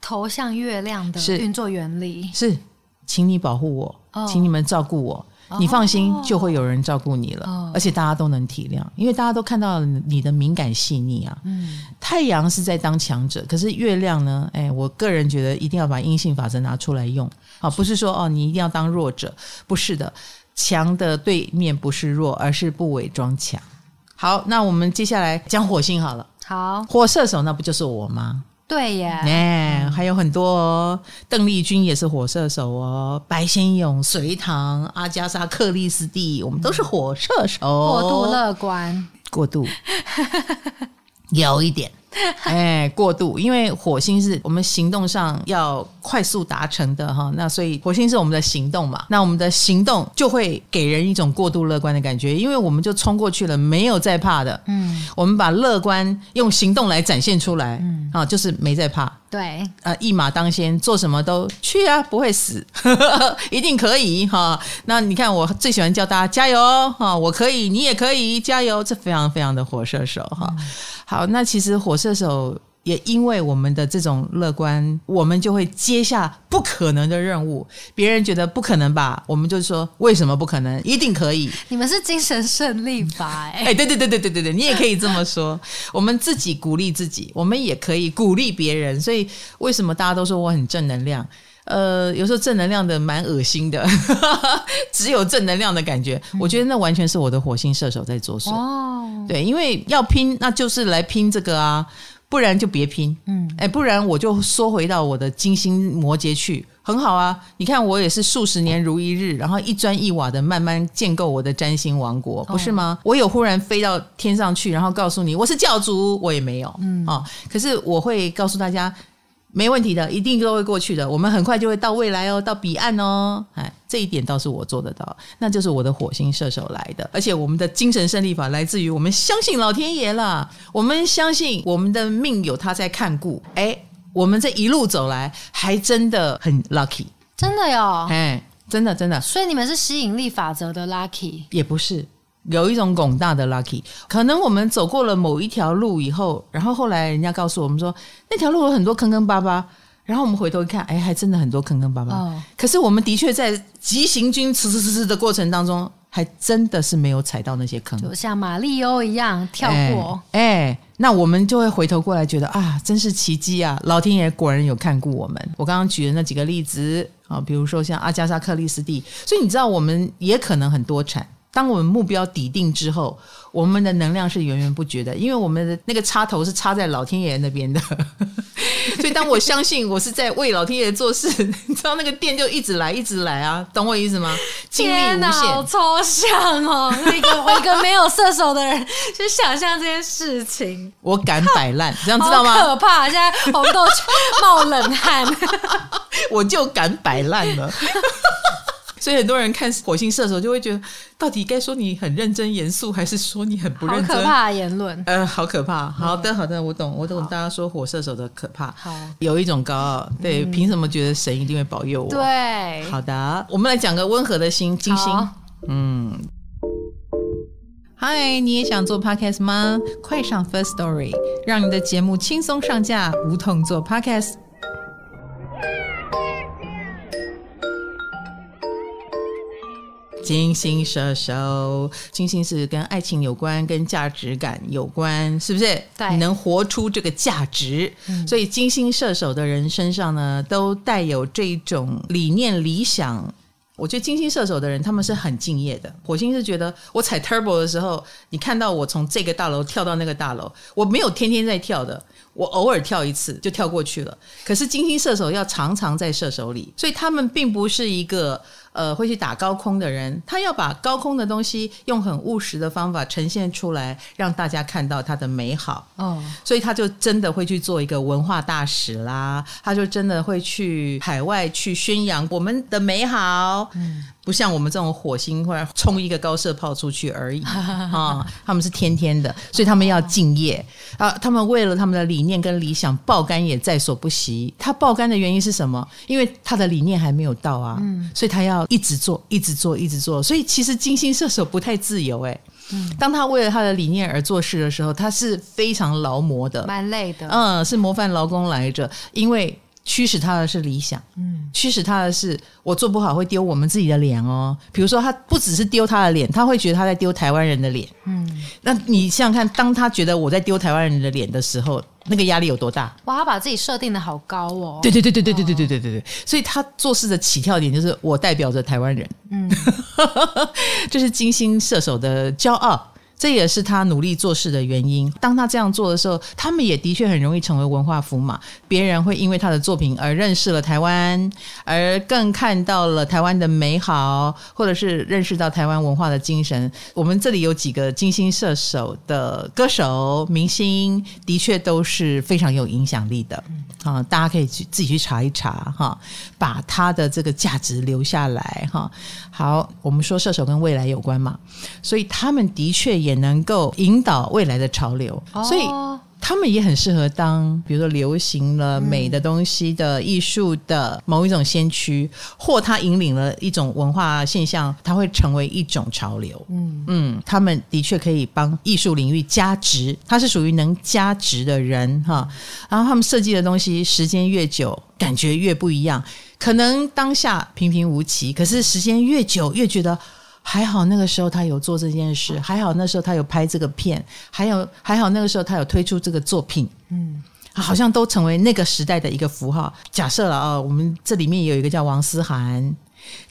投向月亮的运作原理。是请你保护我，请你们照顾我，你放心，就会有人照顾你了，而且大家都能体谅，因为大家都看到你的敏感细腻啊。嗯，太阳是在当强者，可是月亮呢？哎，我个人觉得一定要把阴性法则拿出来用，好，不是说哦，你一定要当弱者，不是的，强的对面不是弱，而是不伪装强。好，那我们接下来讲火星好了。好，火射手那不就是我吗？对耶，哎，还有很多哦，邓丽君也是火射手哦，白先勇、隋唐、阿加莎·克里斯蒂，我们都是火射手。过度乐观，过度，有一点。哎，过度，因为火星是我们行动上要快速达成的哈，那所以火星是我们的行动嘛，那我们的行动就会给人一种过度乐观的感觉，因为我们就冲过去了，没有在怕的，嗯，我们把乐观用行动来展现出来，嗯，啊，就是没在怕。对，呃，一马当先，做什么都去啊，不会死，呵 呵一定可以哈。那你看，我最喜欢叫大家加油哈，我可以，你也可以加油，这非常非常的火射手哈。嗯、好，那其实火射手。也因为我们的这种乐观，我们就会接下不可能的任务。别人觉得不可能吧，我们就说为什么不可能？一定可以。你们是精神胜利法哎、对 对对对对对，你也可以这么说。我们自己鼓励自己，我们也可以鼓励别人。所以为什么大家都说我很正能量？呃，有时候正能量的蛮恶心的，只有正能量的感觉。我觉得那完全是我的火星射手在作祟。哦，对，因为要拼，那就是来拼这个啊。不然就别拼，嗯，哎，不然我就缩回到我的金星摩羯去，很好啊。你看我也是数十年如一日，然后一砖一瓦的慢慢建构我的占星王国，不是吗？哦、我有忽然飞到天上去，然后告诉你我是教主，我也没有，嗯啊、哦。可是我会告诉大家。没问题的，一定都会过去的。我们很快就会到未来哦，到彼岸哦。哎，这一点倒是我做得到，那就是我的火星射手来的。而且我们的精神胜利法来自于我们相信老天爷啦，我们相信我们的命有他在看顾。哎，我们这一路走来还真的很 lucky，真的哟。哎，真的真的。所以你们是吸引力法则的 lucky？也不是。有一种广大的 lucky，可能我们走过了某一条路以后，然后后来人家告诉我们说，那条路有很多坑坑巴巴，然后我们回头一看，哎，还真的很多坑坑巴巴。哦、可是我们的确在急行军，呲呲呲呲的过程当中，还真的是没有踩到那些坑，就像马里欧一样跳过。哎，哎，那我们就会回头过来觉得啊，真是奇迹啊！老天爷果然有看顾我们。我刚刚举的那几个例子啊，比如说像阿加莎·克里斯蒂，所以你知道我们也可能很多产。当我们目标抵定之后，我们的能量是源源不绝的，因为我们的那个插头是插在老天爷那边的。所以，当我相信我是在为老天爷做事，你知道那个电就一直来，一直来啊，懂我意思吗？精力无限，好抽象哦！那个 我一个没有射手的人去想象这件事情，我敢摆烂，这样知道吗？可怕！现在红豆冒冷汗，我就敢摆烂了。所以很多人看火星射手就会觉得，到底该说你很认真严肃，还是说你很不认真？好可怕的言论，呃，好可怕。好的，好的，我懂，我懂。大家说火射手的可怕，好，有一种高傲，对，凭什么觉得神一定会保佑我？对，好的，我们来讲个温和的心，金星。嗯，嗨，你也想做 podcast 吗？快上 First Story，让你的节目轻松上架，无痛做 podcast。金星射手，金星是跟爱情有关，跟价值感有关，是不是？对，你能活出这个价值，嗯、所以金星射手的人身上呢，都带有这种理念、理想。我觉得金星射手的人，他们是很敬业的。火星是觉得，我踩 turbo 的时候，你看到我从这个大楼跳到那个大楼，我没有天天在跳的，我偶尔跳一次就跳过去了。可是金星射手要常常在射手里，所以他们并不是一个。呃，会去打高空的人，他要把高空的东西用很务实的方法呈现出来，让大家看到它的美好。哦，所以他就真的会去做一个文化大使啦，他就真的会去海外去宣扬我们的美好。嗯。不像我们这种火星，或者冲一个高射炮出去而已 啊！他们是天天的，所以他们要敬业啊！他们为了他们的理念跟理想，爆肝也在所不惜。他爆肝的原因是什么？因为他的理念还没有到啊，所以他要一直做，一直做，一直做。所以其实金星射手不太自由哎。当他为了他的理念而做事的时候，他是非常劳模的，蛮累的。嗯，是模范劳工来着，因为。驱使他的是理想，嗯，驱使他的是我做不好会丢我们自己的脸哦。比如说，他不只是丢他的脸，他会觉得他在丢台湾人的脸，嗯。那你想想看，当他觉得我在丢台湾人的脸的时候，那个压力有多大？哇，他把自己设定的好高哦。对对对对对对对对对对对，所以他做事的起跳点就是我代表着台湾人，嗯，这是金星射手的骄傲。这也是他努力做事的原因。当他这样做的时候，他们也的确很容易成为文化符码。别人会因为他的作品而认识了台湾，而更看到了台湾的美好，或者是认识到台湾文化的精神。我们这里有几个金星射手的歌手、明星，的确都是非常有影响力的。啊，大家可以去自己去查一查哈，把他的这个价值留下来哈。好，我们说射手跟未来有关嘛，所以他们的确能够引导未来的潮流，所以他们也很适合当，比如说流行了美的东西的艺术的某一种先驱，或他引领了一种文化现象，他会成为一种潮流。嗯嗯，他们的确可以帮艺术领域加值，他是属于能加值的人哈。然后他们设计的东西，时间越久，感觉越不一样。可能当下平平无奇，可是时间越久，越觉得。还好那个时候他有做这件事，还好那时候他有拍这个片，还有还好那个时候他有推出这个作品，嗯，好像都成为那个时代的一个符号。假设了啊，我们这里面有一个叫王思涵。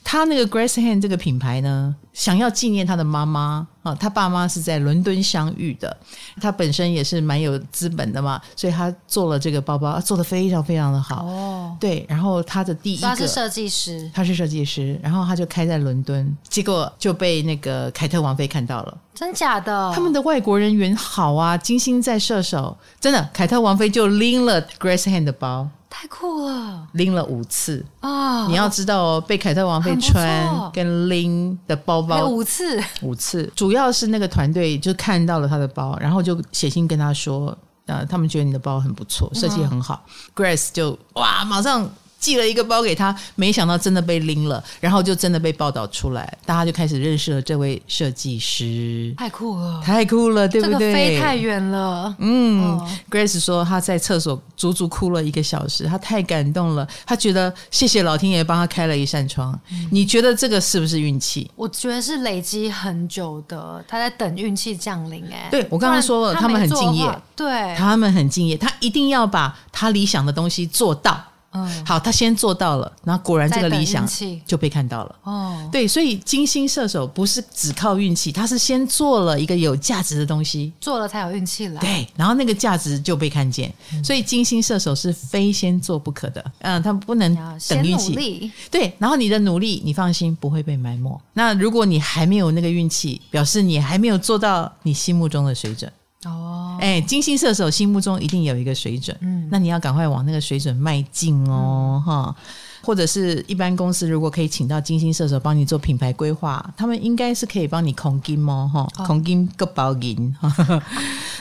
他那个 Grace Hand 这个品牌呢，想要纪念他的妈妈啊，他爸妈是在伦敦相遇的，他本身也是蛮有资本的嘛，所以他做了这个包包，做得非常非常的好哦。对，然后他的第一个他是设计师，他是设计师，然后他就开在伦敦，结果就被那个凯特王妃看到了，真假的？他们的外国人缘好啊，金星在射手，真的，凯特王妃就拎了 Grace Hand 的包。太酷了！拎了五次啊！你要知道哦，被凯特王妃穿跟拎的包包五次，五次。主要是那个团队就看到了他的包，然后就写信跟他说，呃，他们觉得你的包很不错，设计很好。Grace 就哇，马上。寄了一个包给他，没想到真的被拎了，然后就真的被报道出来，大家就开始认识了这位设计师。太酷了，太酷了，对不对？这个飞太远了。嗯、哦、Grace 说他在厕所足足哭了一个小时，他太感动了，他觉得谢谢老天爷帮他开了一扇窗。嗯、你觉得这个是不是运气？我觉得是累积很久的，他在等运气降临。哎，对，我刚刚说了，他，他们很敬业，对，他们很敬业，他一定要把他理想的东西做到。嗯，好，他先做到了，然后果然这个理想就被看到了。哦，对，所以金星射手不是只靠运气，他是先做了一个有价值的东西，做了才有运气来。对，然后那个价值就被看见。嗯、所以金星射手是非先做不可的。嗯，他不能等运气。对，然后你的努力，你放心不会被埋没。那如果你还没有那个运气，表示你还没有做到你心目中的水准。哦，哎，金星射手心目中一定有一个水准，嗯，那你要赶快往那个水准迈进哦，哈、嗯，或者是一般公司如果可以请到金星射手帮你做品牌规划，他们应该是可以帮你控金哦，哈，控金个包银。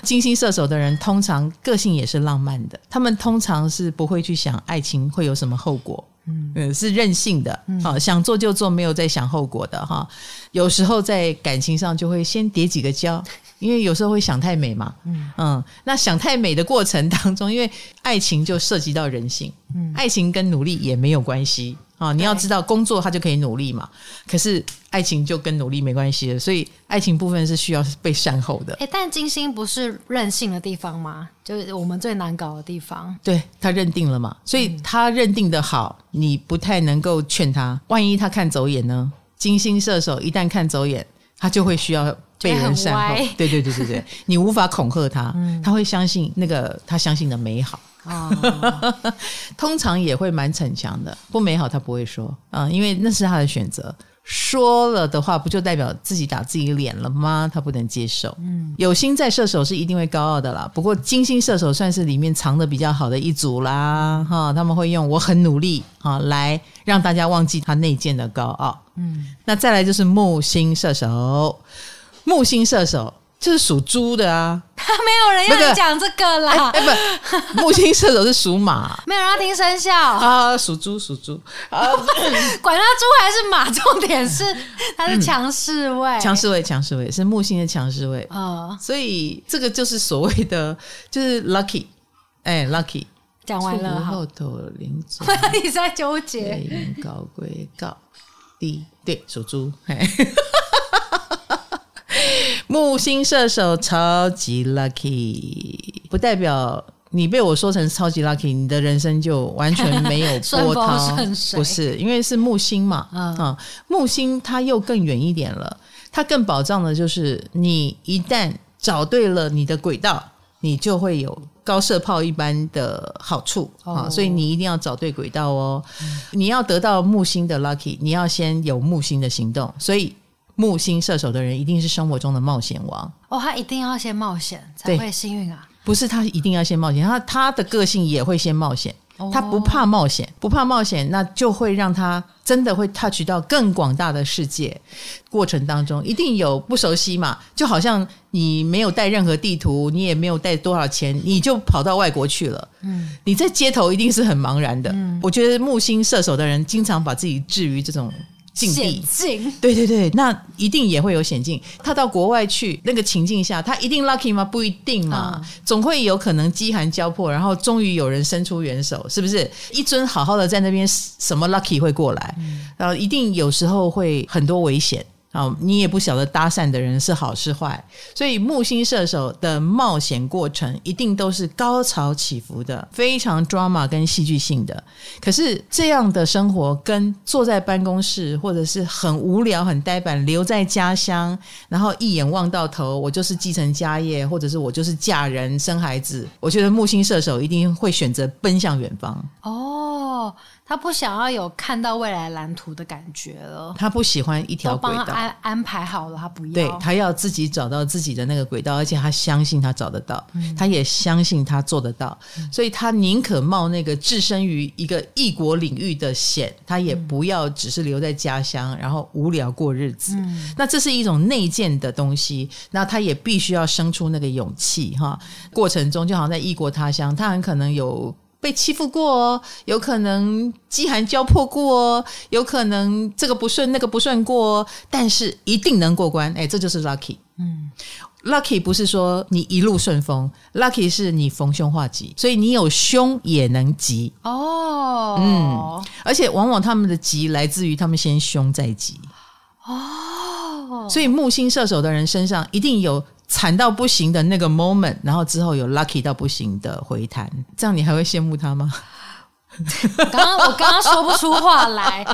金星射手的人通常个性也是浪漫的，他们通常是不会去想爱情会有什么后果，嗯，是任性的，好、嗯、想做就做，没有在想后果的哈。有时候在感情上就会先叠几个胶。因为有时候会想太美嘛，嗯嗯，那想太美的过程当中，因为爱情就涉及到人性，嗯，爱情跟努力也没有关系啊。你要知道，工作他就可以努力嘛，可是爱情就跟努力没关系了，所以爱情部分是需要被善后的。诶，但金星不是任性的地方吗？就是我们最难搞的地方。对，他认定了嘛，所以他认定的好，你不太能够劝他。万一他看走眼呢？金星射手一旦看走眼，他就会需要。被人善后，对对对对对，你无法恐吓他，嗯、他会相信那个他相信的美好，哦、通常也会蛮逞强的，不美好他不会说啊、嗯，因为那是他的选择，说了的话不就代表自己打自己脸了吗？他不能接受。嗯，有心在射手是一定会高傲的啦，不过金星射手算是里面藏的比较好的一组啦，哈，他们会用我很努力啊来让大家忘记他内建的高傲。嗯，那再来就是木星射手。木星射手就是属猪的啊，他 没有人要讲这个啦。哎、欸欸，不，木星射手是属马，没有人要听生肖啊。属猪，属猪啊，管他猪还是马，重点是他是强势位，强势位，强势位是木星的强势位啊。所以这个就是所谓的，就是 lucky，哎，lucky。讲完了，后头领走，你在纠结。高贵高低，对，属猪。木星射手超级 lucky，不代表你被我说成超级 lucky，你的人生就完全没有 波涛。不是，因为是木星嘛，嗯，啊，木星它又更远一点了，它更保障的就是你一旦找对了你的轨道，你就会有高射炮一般的好处啊，所以你一定要找对轨道哦。你要得到木星的 lucky，你要先有木星的行动，所以。木星射手的人一定是生活中的冒险王哦，他一定要先冒险才会幸运啊！不是他一定要先冒险，他他的个性也会先冒险，哦、他不怕冒险，不怕冒险，那就会让他真的会 touch 到更广大的世界。过程当中一定有不熟悉嘛，就好像你没有带任何地图，你也没有带多少钱，你就跑到外国去了。嗯，你在街头一定是很茫然的。嗯，我觉得木星射手的人经常把自己置于这种。境地，对对对，那一定也会有险境。他到国外去那个情境下，他一定 lucky 吗？不一定嘛，嗯、总会有可能饥寒交迫，然后终于有人伸出援手，是不是？一尊好好的在那边，什么 lucky 会过来？嗯、然后一定有时候会很多危险。啊，你也不晓得搭讪的人是好是坏，所以木星射手的冒险过程一定都是高潮起伏的，非常 drama 跟戏剧性的。可是这样的生活跟坐在办公室或者是很无聊、很呆板，留在家乡，然后一眼望到头，我就是继承家业，或者是我就是嫁人生孩子，我觉得木星射手一定会选择奔向远方。哦。他不想要有看到未来蓝图的感觉了，他不喜欢一条轨道，帮安安排好了，他不要。对，他要自己找到自己的那个轨道，而且他相信他找得到，嗯、他也相信他做得到，嗯、所以他宁可冒那个置身于一个异国领域的险，他也不要只是留在家乡，然后无聊过日子。嗯、那这是一种内建的东西，那他也必须要生出那个勇气哈。过程中就好像在异国他乡，他很可能有。被欺负过哦，有可能饥寒交迫过哦，有可能这个不顺那个不顺过哦，但是一定能过关。哎，这就是 lucky。嗯，lucky 不是说你一路顺风，lucky 是你逢凶化吉，所以你有凶也能吉哦。嗯，而且往往他们的吉来自于他们先凶再吉哦。所以木星射手的人身上一定有。惨到不行的那个 moment，然后之后有 lucky 到不行的回弹，这样你还会羡慕他吗？刚刚我刚刚说不出话来，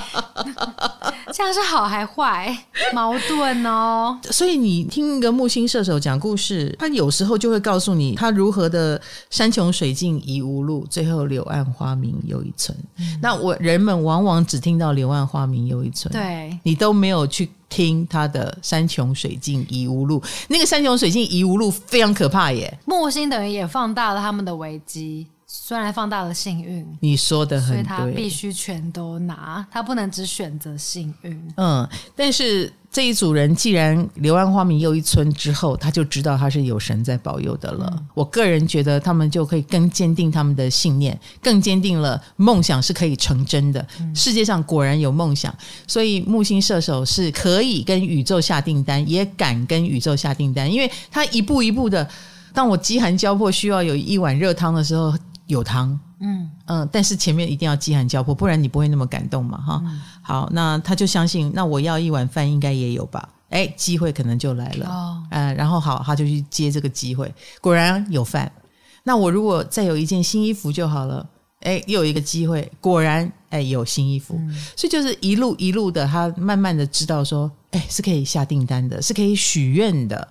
这样是好还坏？矛盾哦。所以你听一个木星射手讲故事，他有时候就会告诉你他如何的山穷水尽疑无路，最后柳暗花明又一村。嗯、那我人们往往只听到柳暗花明又一村，对，你都没有去听他的山穷水尽疑无路。那个山穷水尽疑无路非常可怕耶。木星等于也放大了他们的危机。虽然放大了幸运，你说的很对，所以他必须全都拿，他不能只选择幸运。嗯，但是这一组人既然柳暗花明又一村之后，他就知道他是有神在保佑的了。嗯、我个人觉得他们就可以更坚定他们的信念，更坚定了梦想是可以成真的。嗯、世界上果然有梦想，所以木星射手是可以跟宇宙下订单，也敢跟宇宙下订单，因为他一步一步的。当我饥寒交迫，需要有一碗热汤的时候。有汤，嗯。嗯，但是前面一定要饥寒交迫，不然你不会那么感动嘛，哈。嗯、好，那他就相信，那我要一碗饭应该也有吧？哎，机会可能就来了，哦、呃，然后好，他就去接这个机会，果然有饭。那我如果再有一件新衣服就好了，哎，又有一个机会，果然哎有新衣服，嗯、所以就是一路一路的，他慢慢的知道说，哎，是可以下订单的，是可以许愿的。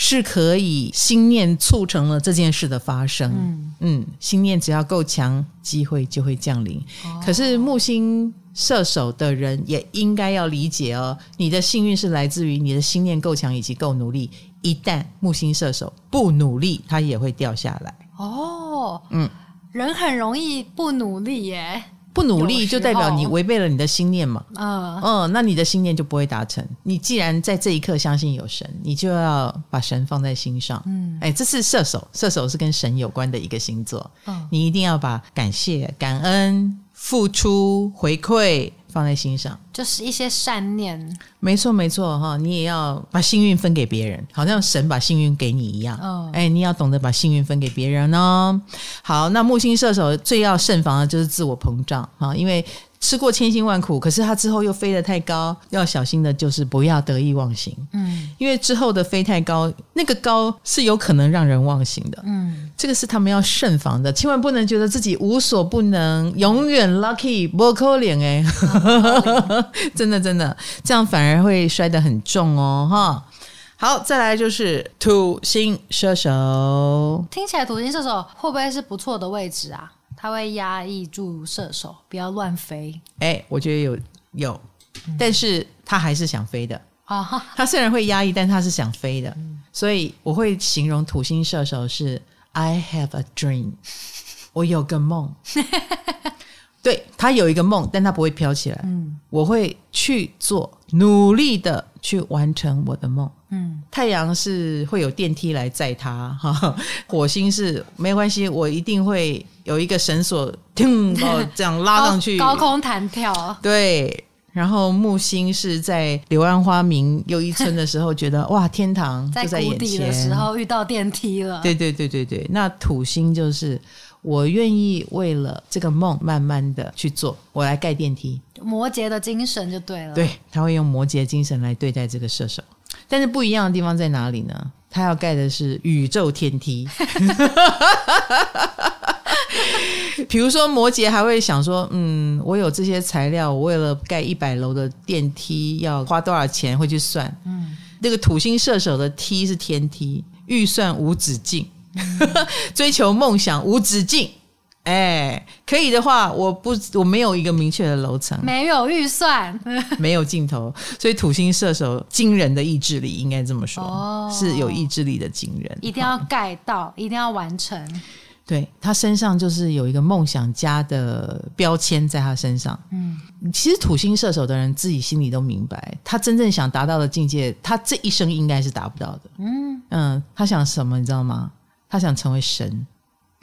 是可以心念促成了这件事的发生，嗯，嗯，心念只要够强，机会就会降临。哦、可是木星射手的人也应该要理解哦，你的幸运是来自于你的心念够强以及够努力。一旦木星射手不努力，他也会掉下来。哦，嗯，人很容易不努力耶。不努力就代表你违背了你的心念嘛？嗯嗯，那你的心念就不会达成。你既然在这一刻相信有神，你就要把神放在心上。嗯，哎，这是射手，射手是跟神有关的一个星座。嗯，你一定要把感谢、感恩、付出、回馈。放在心上，就是一些善念。没错，没错，哈，你也要把幸运分给别人，好像神把幸运给你一样。哦，哎，你要懂得把幸运分给别人哦。好，那木星射手最要慎防的就是自我膨胀啊，因为。吃过千辛万苦，可是他之后又飞得太高，要小心的就是不要得意忘形。嗯，因为之后的飞太高，那个高是有可能让人忘形的。嗯，这个是他们要慎防的，千万不能觉得自己无所不能，永远 lucky 不扣脸哎，真的真的，这样反而会摔得很重哦哈。好，再来就是土星射手，听起来土星射手会不会是不错的位置啊？他会压抑住射手，不要乱飞。哎，我觉得有有，但是他还是想飞的。啊、嗯，他虽然会压抑，但他是想飞的。嗯、所以我会形容土星射手是 I have a dream，我有个梦。对，他有一个梦，但他不会飘起来。嗯，我会去做，努力的去完成我的梦。嗯，太阳是会有电梯来载他，哈，火星是没关系，我一定会有一个绳索，听把我这样拉 上去，高，高空弹跳。对，然后木星是在柳暗花明又一村的时候，觉得 哇，天堂就在眼前。的时候遇到电梯了。对对对对对，那土星就是我愿意为了这个梦慢慢的去做，我来盖电梯。摩羯的精神就对了，对，他会用摩羯精神来对待这个射手。但是不一样的地方在哪里呢？他要盖的是宇宙天梯。比如说摩羯还会想说，嗯，我有这些材料，我为了盖一百楼的电梯要花多少钱，会去算。嗯，那个土星射手的梯是天梯，预算无止境，追求梦想无止境。哎，可以的话，我不，我没有一个明确的楼层，没有预算，没有尽头，所以土星射手惊人的意志力，应该这么说，哦、是有意志力的惊人，一定要盖到，一定要完成。对，他身上就是有一个梦想家的标签在他身上。嗯，其实土星射手的人自己心里都明白，他真正想达到的境界，他这一生应该是达不到的。嗯嗯，他想什么，你知道吗？他想成为神。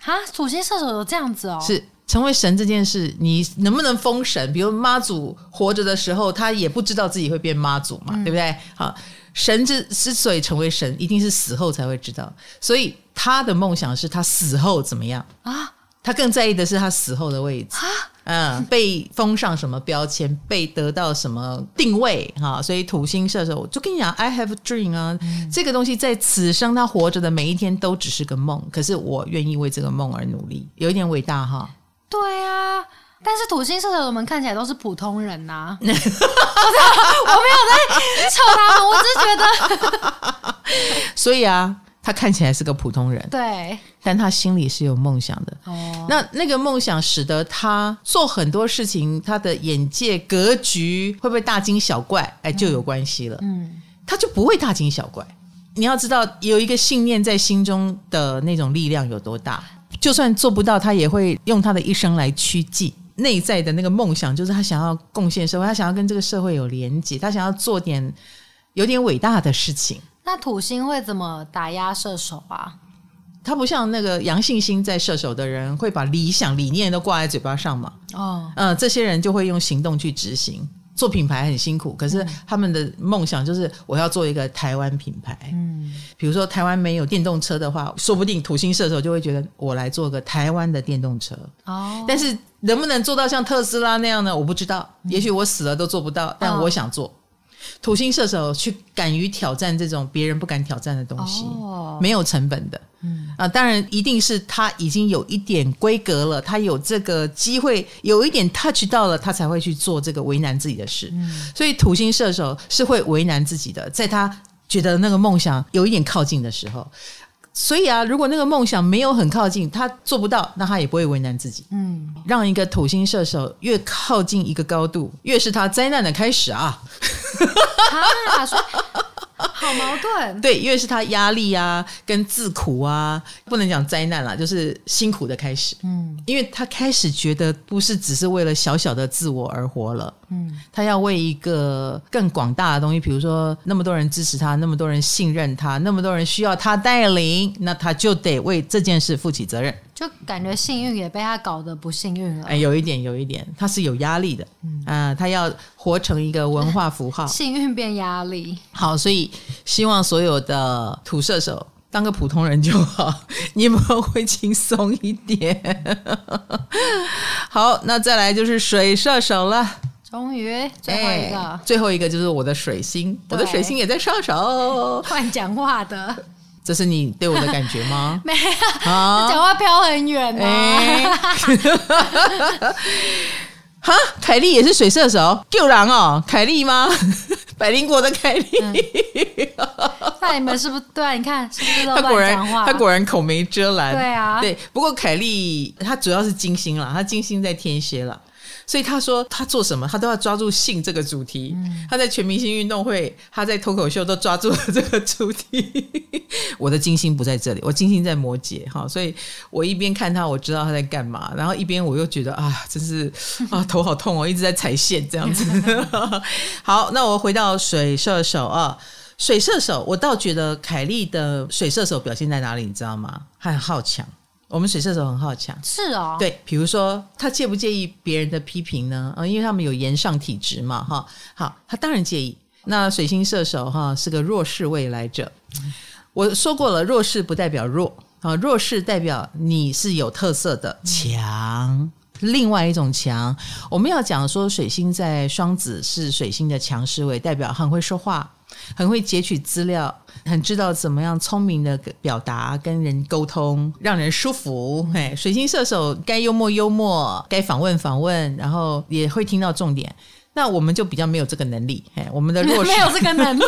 哈，土星射手有这样子哦，是成为神这件事，你能不能封神？比如妈祖活着的时候，他也不知道自己会变妈祖嘛，嗯、对不对？好，神之之所以成为神，一定是死后才会知道，所以他的梦想是他死后怎么样啊？他更在意的是他死后的位置啊。嗯，被封上什么标签，被得到什么定位哈，所以土星射手，我就跟你讲，I have a dream 啊，嗯、这个东西在此生他活着的每一天都只是个梦，可是我愿意为这个梦而努力，有一点伟大哈。对啊，但是土星射手的们看起来都是普通人呐、啊。我没有在臭他们，我只是觉得，所以啊，他看起来是个普通人，对，但他心里是有梦想的。哦，那那个梦想使得他做很多事情，他的眼界格局会不会大惊小怪？哎，就有关系了。嗯，他就不会大惊小怪。你要知道，有一个信念在心中的那种力量有多大，就算做不到，他也会用他的一生来趋近。内在的那个梦想，就是他想要贡献社会，他想要跟这个社会有连接，他想要做点有点伟大的事情。那土星会怎么打压射手啊？他不像那个阳性星在射手的人，会把理想理念都挂在嘴巴上嘛。哦，嗯、呃，这些人就会用行动去执行。做品牌很辛苦，可是他们的梦想就是我要做一个台湾品牌。嗯，比如说台湾没有电动车的话，说不定土星射手就会觉得我来做个台湾的电动车。哦，但是能不能做到像特斯拉那样呢？我不知道，也许我死了都做不到，但我想做。土星射手去敢于挑战这种别人不敢挑战的东西，哦，没有成本的。嗯啊，当然一定是他已经有一点规格了，他有这个机会，有一点 touch 到了，他才会去做这个为难自己的事。嗯，所以土星射手是会为难自己的，在他觉得那个梦想有一点靠近的时候。所以啊，如果那个梦想没有很靠近，他做不到，那他也不会为难自己。嗯，让一个土星射手越靠近一个高度，越是他灾难的开始啊！啊，说。好矛盾，对，因为是他压力啊，跟自苦啊，不能讲灾难啦，就是辛苦的开始。嗯，因为他开始觉得不是只是为了小小的自我而活了。嗯，他要为一个更广大的东西，比如说那么多人支持他，那么多人信任他，那么多人需要他带领，那他就得为这件事负起责任。就感觉幸运也被他搞得不幸运了。哎，有一点，有一点，他是有压力的。嗯，呃，他要活成一个文化符号，幸运变压力。好，所以希望所有的土射手当个普通人就好，你们会轻松一点。好，那再来就是水射手了。终于最后一个，哎，最后一个就是我的水星，我的水星也在射手。换讲话的。这是你对我的感觉吗？没有，啊，讲话飘很远呢，啊。哈，凯莉也是水射手，救人哦，凯莉吗？百灵果的凯莉。那，嗯、你们是不是对啊？你看是不是都？他果然，他果然口没遮拦。对啊，对。不过凯莉她主要是金星了，她金星在天蝎了。所以他说他做什么，他都要抓住性这个主题。嗯、他在全明星运动会，他在脱口秀都抓住了这个主题。我的金星不在这里，我金星在摩羯哈，所以我一边看他，我知道他在干嘛，然后一边我又觉得啊，真是啊头好痛哦，一直在踩线这样子。好，那我回到水射手啊，水射手，我倒觉得凯莉的水射手表现在哪里，你知道吗？他很好强。我们水射手很好强，是哦，对，比如说他介不介意别人的批评呢？啊，因为他们有炎上体质嘛，哈，好，他当然介意。那水星射手哈是个弱势未来者，我说过了，弱势不代表弱啊，弱势代表你是有特色的强，另外一种强。我们要讲说水星在双子是水星的强势位，代表很会说话。很会截取资料，很知道怎么样聪明的表达，跟人沟通，让人舒服。嘿，水星射手该幽默幽默，该访问访问，然后也会听到重点。那我们就比较没有这个能力。嘿，我们的 弱势没有这个能力，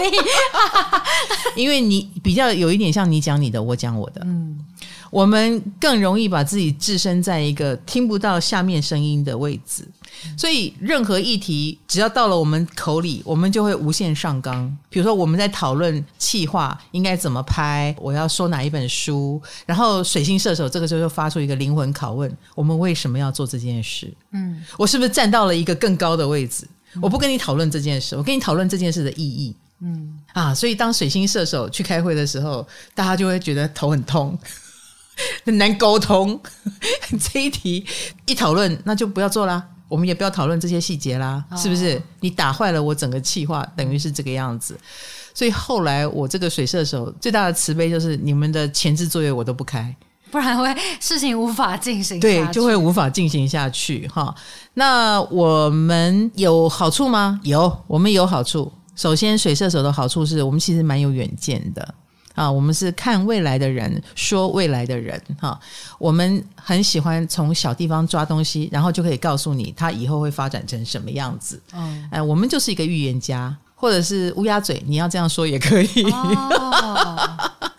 因为你比较有一点像你讲你的，我讲我的。嗯。我们更容易把自己置身在一个听不到下面声音的位置，所以任何议题只要到了我们口里，我们就会无限上纲。比如说我们在讨论气话应该怎么拍，我要说哪一本书，然后水星射手这个时候就发出一个灵魂拷问：我们为什么要做这件事？嗯，我是不是站到了一个更高的位置？我不跟你讨论这件事，我跟你讨论这件事的意义。嗯啊，所以当水星射手去开会的时候，大家就会觉得头很痛。很难沟通，这一题一讨论，那就不要做啦。我们也不要讨论这些细节啦，是不是？你打坏了我整个气划，等于是这个样子。所以后来我这个水射手最大的慈悲就是，你们的前置作业我都不开，不然会事情无法进行。对，就会无法进行下去哈。那我们有好处吗？有，我们有好处。首先，水射手的好处是我们其实蛮有远见的。啊，我们是看未来的人，说未来的人哈。我们很喜欢从小地方抓东西，然后就可以告诉你他以后会发展成什么样子。嗯，哎，我们就是一个预言家，或者是乌鸦嘴，你要这样说也可以。哦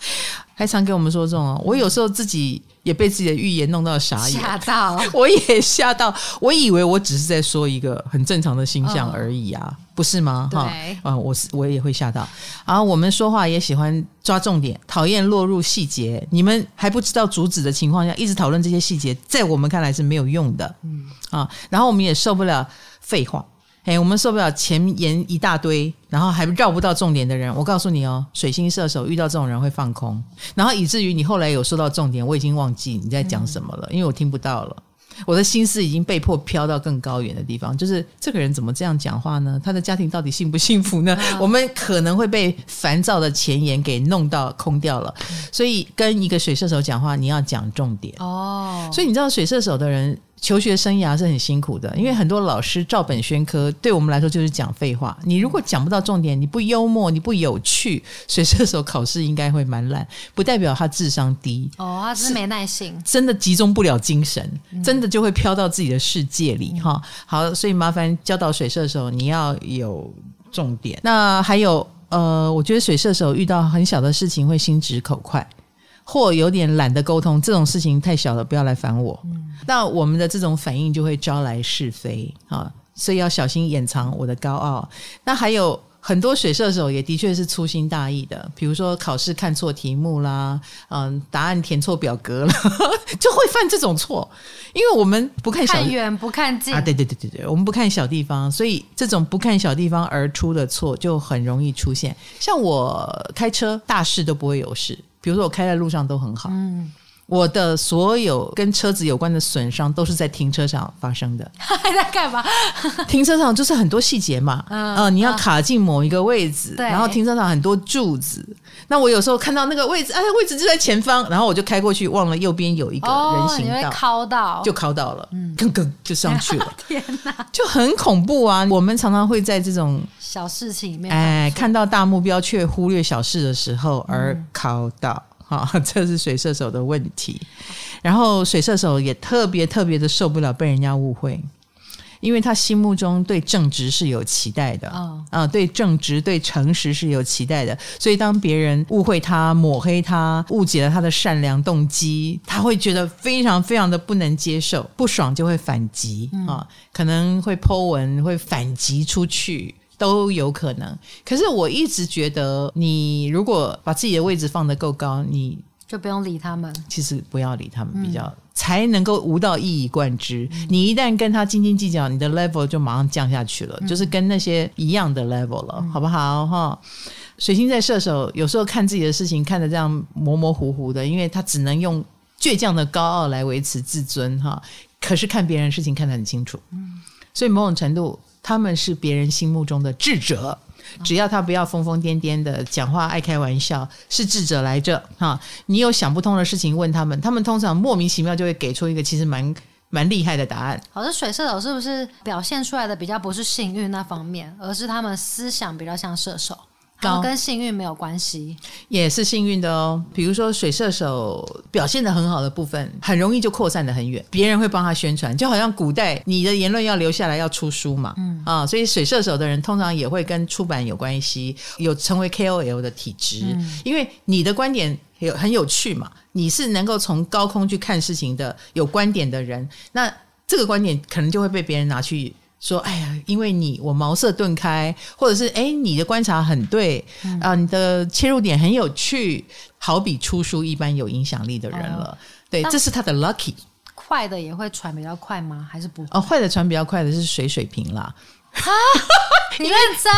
还常给我们说这种哦，我有时候自己也被自己的预言弄到傻眼，吓到，我也吓到，我以为我只是在说一个很正常的星象而已啊，哦、不是吗？哈，啊，我是我也会吓到。然后我们说话也喜欢抓重点，讨厌落入细节。你们还不知道主旨的情况下，一直讨论这些细节，在我们看来是没有用的。嗯啊，然后我们也受不了废话。哎，我们受不了前言一大堆，然后还绕不到重点的人。我告诉你哦，水星射手遇到这种人会放空，然后以至于你后来有说到重点，我已经忘记你在讲什么了，因为我听不到了。我的心思已经被迫飘到更高远的地方。就是这个人怎么这样讲话呢？他的家庭到底幸不幸福呢？我们可能会被烦躁的前言给弄到空掉了。所以跟一个水射手讲话，你要讲重点哦。所以你知道水射手的人。求学生涯是很辛苦的，因为很多老师照本宣科，对我们来说就是讲废话。你如果讲不到重点，你不幽默，你不有趣，水射手考试应该会蛮烂，不代表他智商低哦，他只是没耐性，真的集中不了精神，真的就会飘到自己的世界里哈、嗯。好，所以麻烦教导水射手，你要有重点。那还有呃，我觉得水射手遇到很小的事情会心直口快。或有点懒得沟通，这种事情太小了，不要来烦我。嗯、那我们的这种反应就会招来是非啊，所以要小心掩藏我的高傲。那还有很多水射手也的确是粗心大意的，比如说考试看错题目啦，嗯，答案填错表格了，就会犯这种错。因为我们不看小看远不看近啊，对对对对对，我们不看小地方，所以这种不看小地方而出的错就很容易出现。像我开车，大事都不会有事。比如说我开在路上都很好，我的所有跟车子有关的损伤都是在停车场发生的。还在干嘛？停车场就是很多细节嘛，嗯、呃，你要卡进某一个位置，对，然后停车场很多柱子。那我有时候看到那个位置，哎，位置就在前方，然后我就开过去，忘了右边有一个人行道，哦、你会靠到就靠到了，嗯，就上去了。天哪，就很恐怖啊！我们常常会在这种小事情里面，哎，看到大目标却忽略小事的时候而靠到，哈、嗯，这是水射手的问题。然后水射手也特别特别的受不了被人家误会。因为他心目中对正直是有期待的，啊、哦呃，对正直、对诚实是有期待的，所以当别人误会他、抹黑他、误解了他的善良动机，他会觉得非常非常的不能接受，不爽就会反击啊、可能会 po 文、会反击出去都有可能。可是我一直觉得，你如果把自己的位置放得够高，你就不用理他们。其实不要理他们比较。嗯才能够无到一以贯之。你一旦跟他斤斤计较，你的 level 就马上降下去了，嗯、就是跟那些一样的 level 了，嗯、好不好？哈，水星在射手，有时候看自己的事情看得这样模模糊糊的，因为他只能用倔强的高傲来维持自尊，哈。可是看别人的事情看得很清楚，所以某种程度他们是别人心目中的智者。只要他不要疯疯癫癫的讲话，爱开玩笑，是智者来着哈。你有想不通的事情问他们，他们通常莫名其妙就会给出一个其实蛮蛮厉害的答案。好，这水射手是不是表现出来的比较不是幸运那方面，而是他们思想比较像射手？高跟幸运没有关系，也是幸运的哦。比如说水射手表现的很好的部分，很容易就扩散的很远，别人会帮他宣传。就好像古代你的言论要留下来，要出书嘛，嗯啊，所以水射手的人通常也会跟出版有关系，有成为 KOL 的体质，嗯，因为你的观点有很有趣嘛，你是能够从高空去看事情的有观点的人，那这个观点可能就会被别人拿去。说，哎呀，因为你我茅塞顿开，或者是哎，你的观察很对啊，嗯呃，你的切入点很有趣，好比出书一般有影响力的人了。哦，对，这是他的 lucky。坏的也会传比较快吗？还是不会？哦，坏的传比较快的是水水瓶啦。啊！你认真？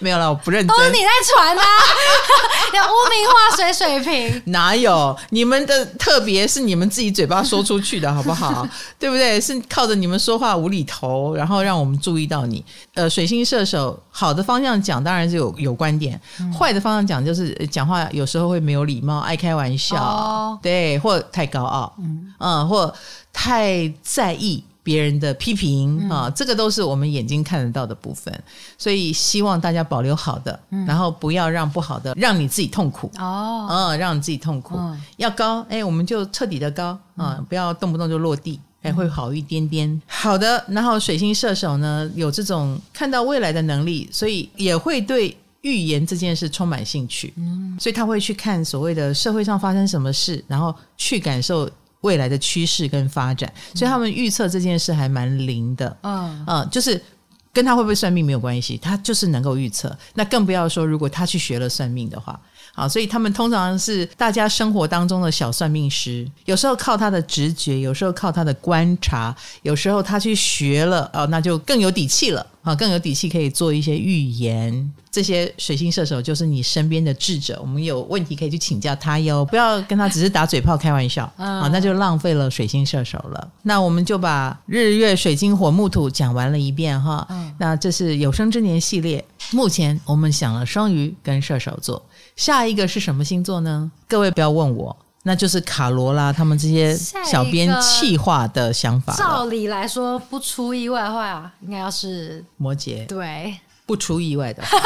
没有啦，我不认真。都是你在传啊！要污名化水水平？哪有？你们的特别是你们自己嘴巴说出去的，好不好？对不对？是靠着你们说话无厘头，然后让我们注意到你。呃，水星射手，好的方向讲当然是有有观点，嗯、坏的方向讲就是讲话有时候会没有礼貌，爱开玩笑，哦、对，或太高傲，嗯，嗯，或太在意。别人的批评、嗯、啊，这个都是我们眼睛看得到的部分。所以希望大家保留好的，嗯、然后不要让不好的让你自己痛苦哦，嗯，让你自己痛苦。嗯、要高，哎，我们就彻底的高啊，不要动不动就落地。还会好一点点。好的，然后水星射手呢，有这种看到未来的能力，所以也会对预言这件事充满兴趣。嗯，所以他会去看所谓的社会上发生什么事，然后去感受未来的趋势跟发展。所以他们预测这件事还蛮灵的。嗯嗯，就是跟他会不会算命没有关系，他就是能够预测。那更不要说如果他去学了算命的话。好，所以他们通常是大家生活当中的小算命师，有时候靠他的直觉，有时候靠他的观察，有时候他去学了哦，那就更有底气了啊，更有底气可以做一些预言。这些水星射手就是你身边的智者，我们有问题可以去请教他哟，不要跟他只是打嘴炮开玩笑啊，那就浪费了水星射手了。那我们就把日月水晶火木土讲完了一遍哈，那这是有生之年系列，目前我们想了双鱼跟射手座。下一个是什么星座呢？各位不要问我，那就是卡罗拉他们这些小编气化的想法。照理来说，不出意外的话，应该要是摩羯。对，不出意外的话，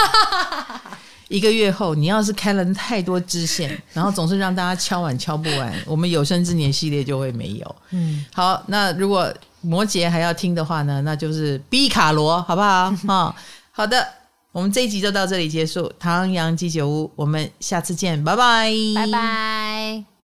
一个月后，你要是开了太多支线，然后总是让大家敲碗敲不完，我们有生之年系列就会没有。嗯，好，那如果摩羯还要听的话呢，那就是 B 卡罗，好不好？啊、哦，好的。我们这一集就到这里结束，唐阳鸡酒屋，我们下次见，拜拜，拜拜。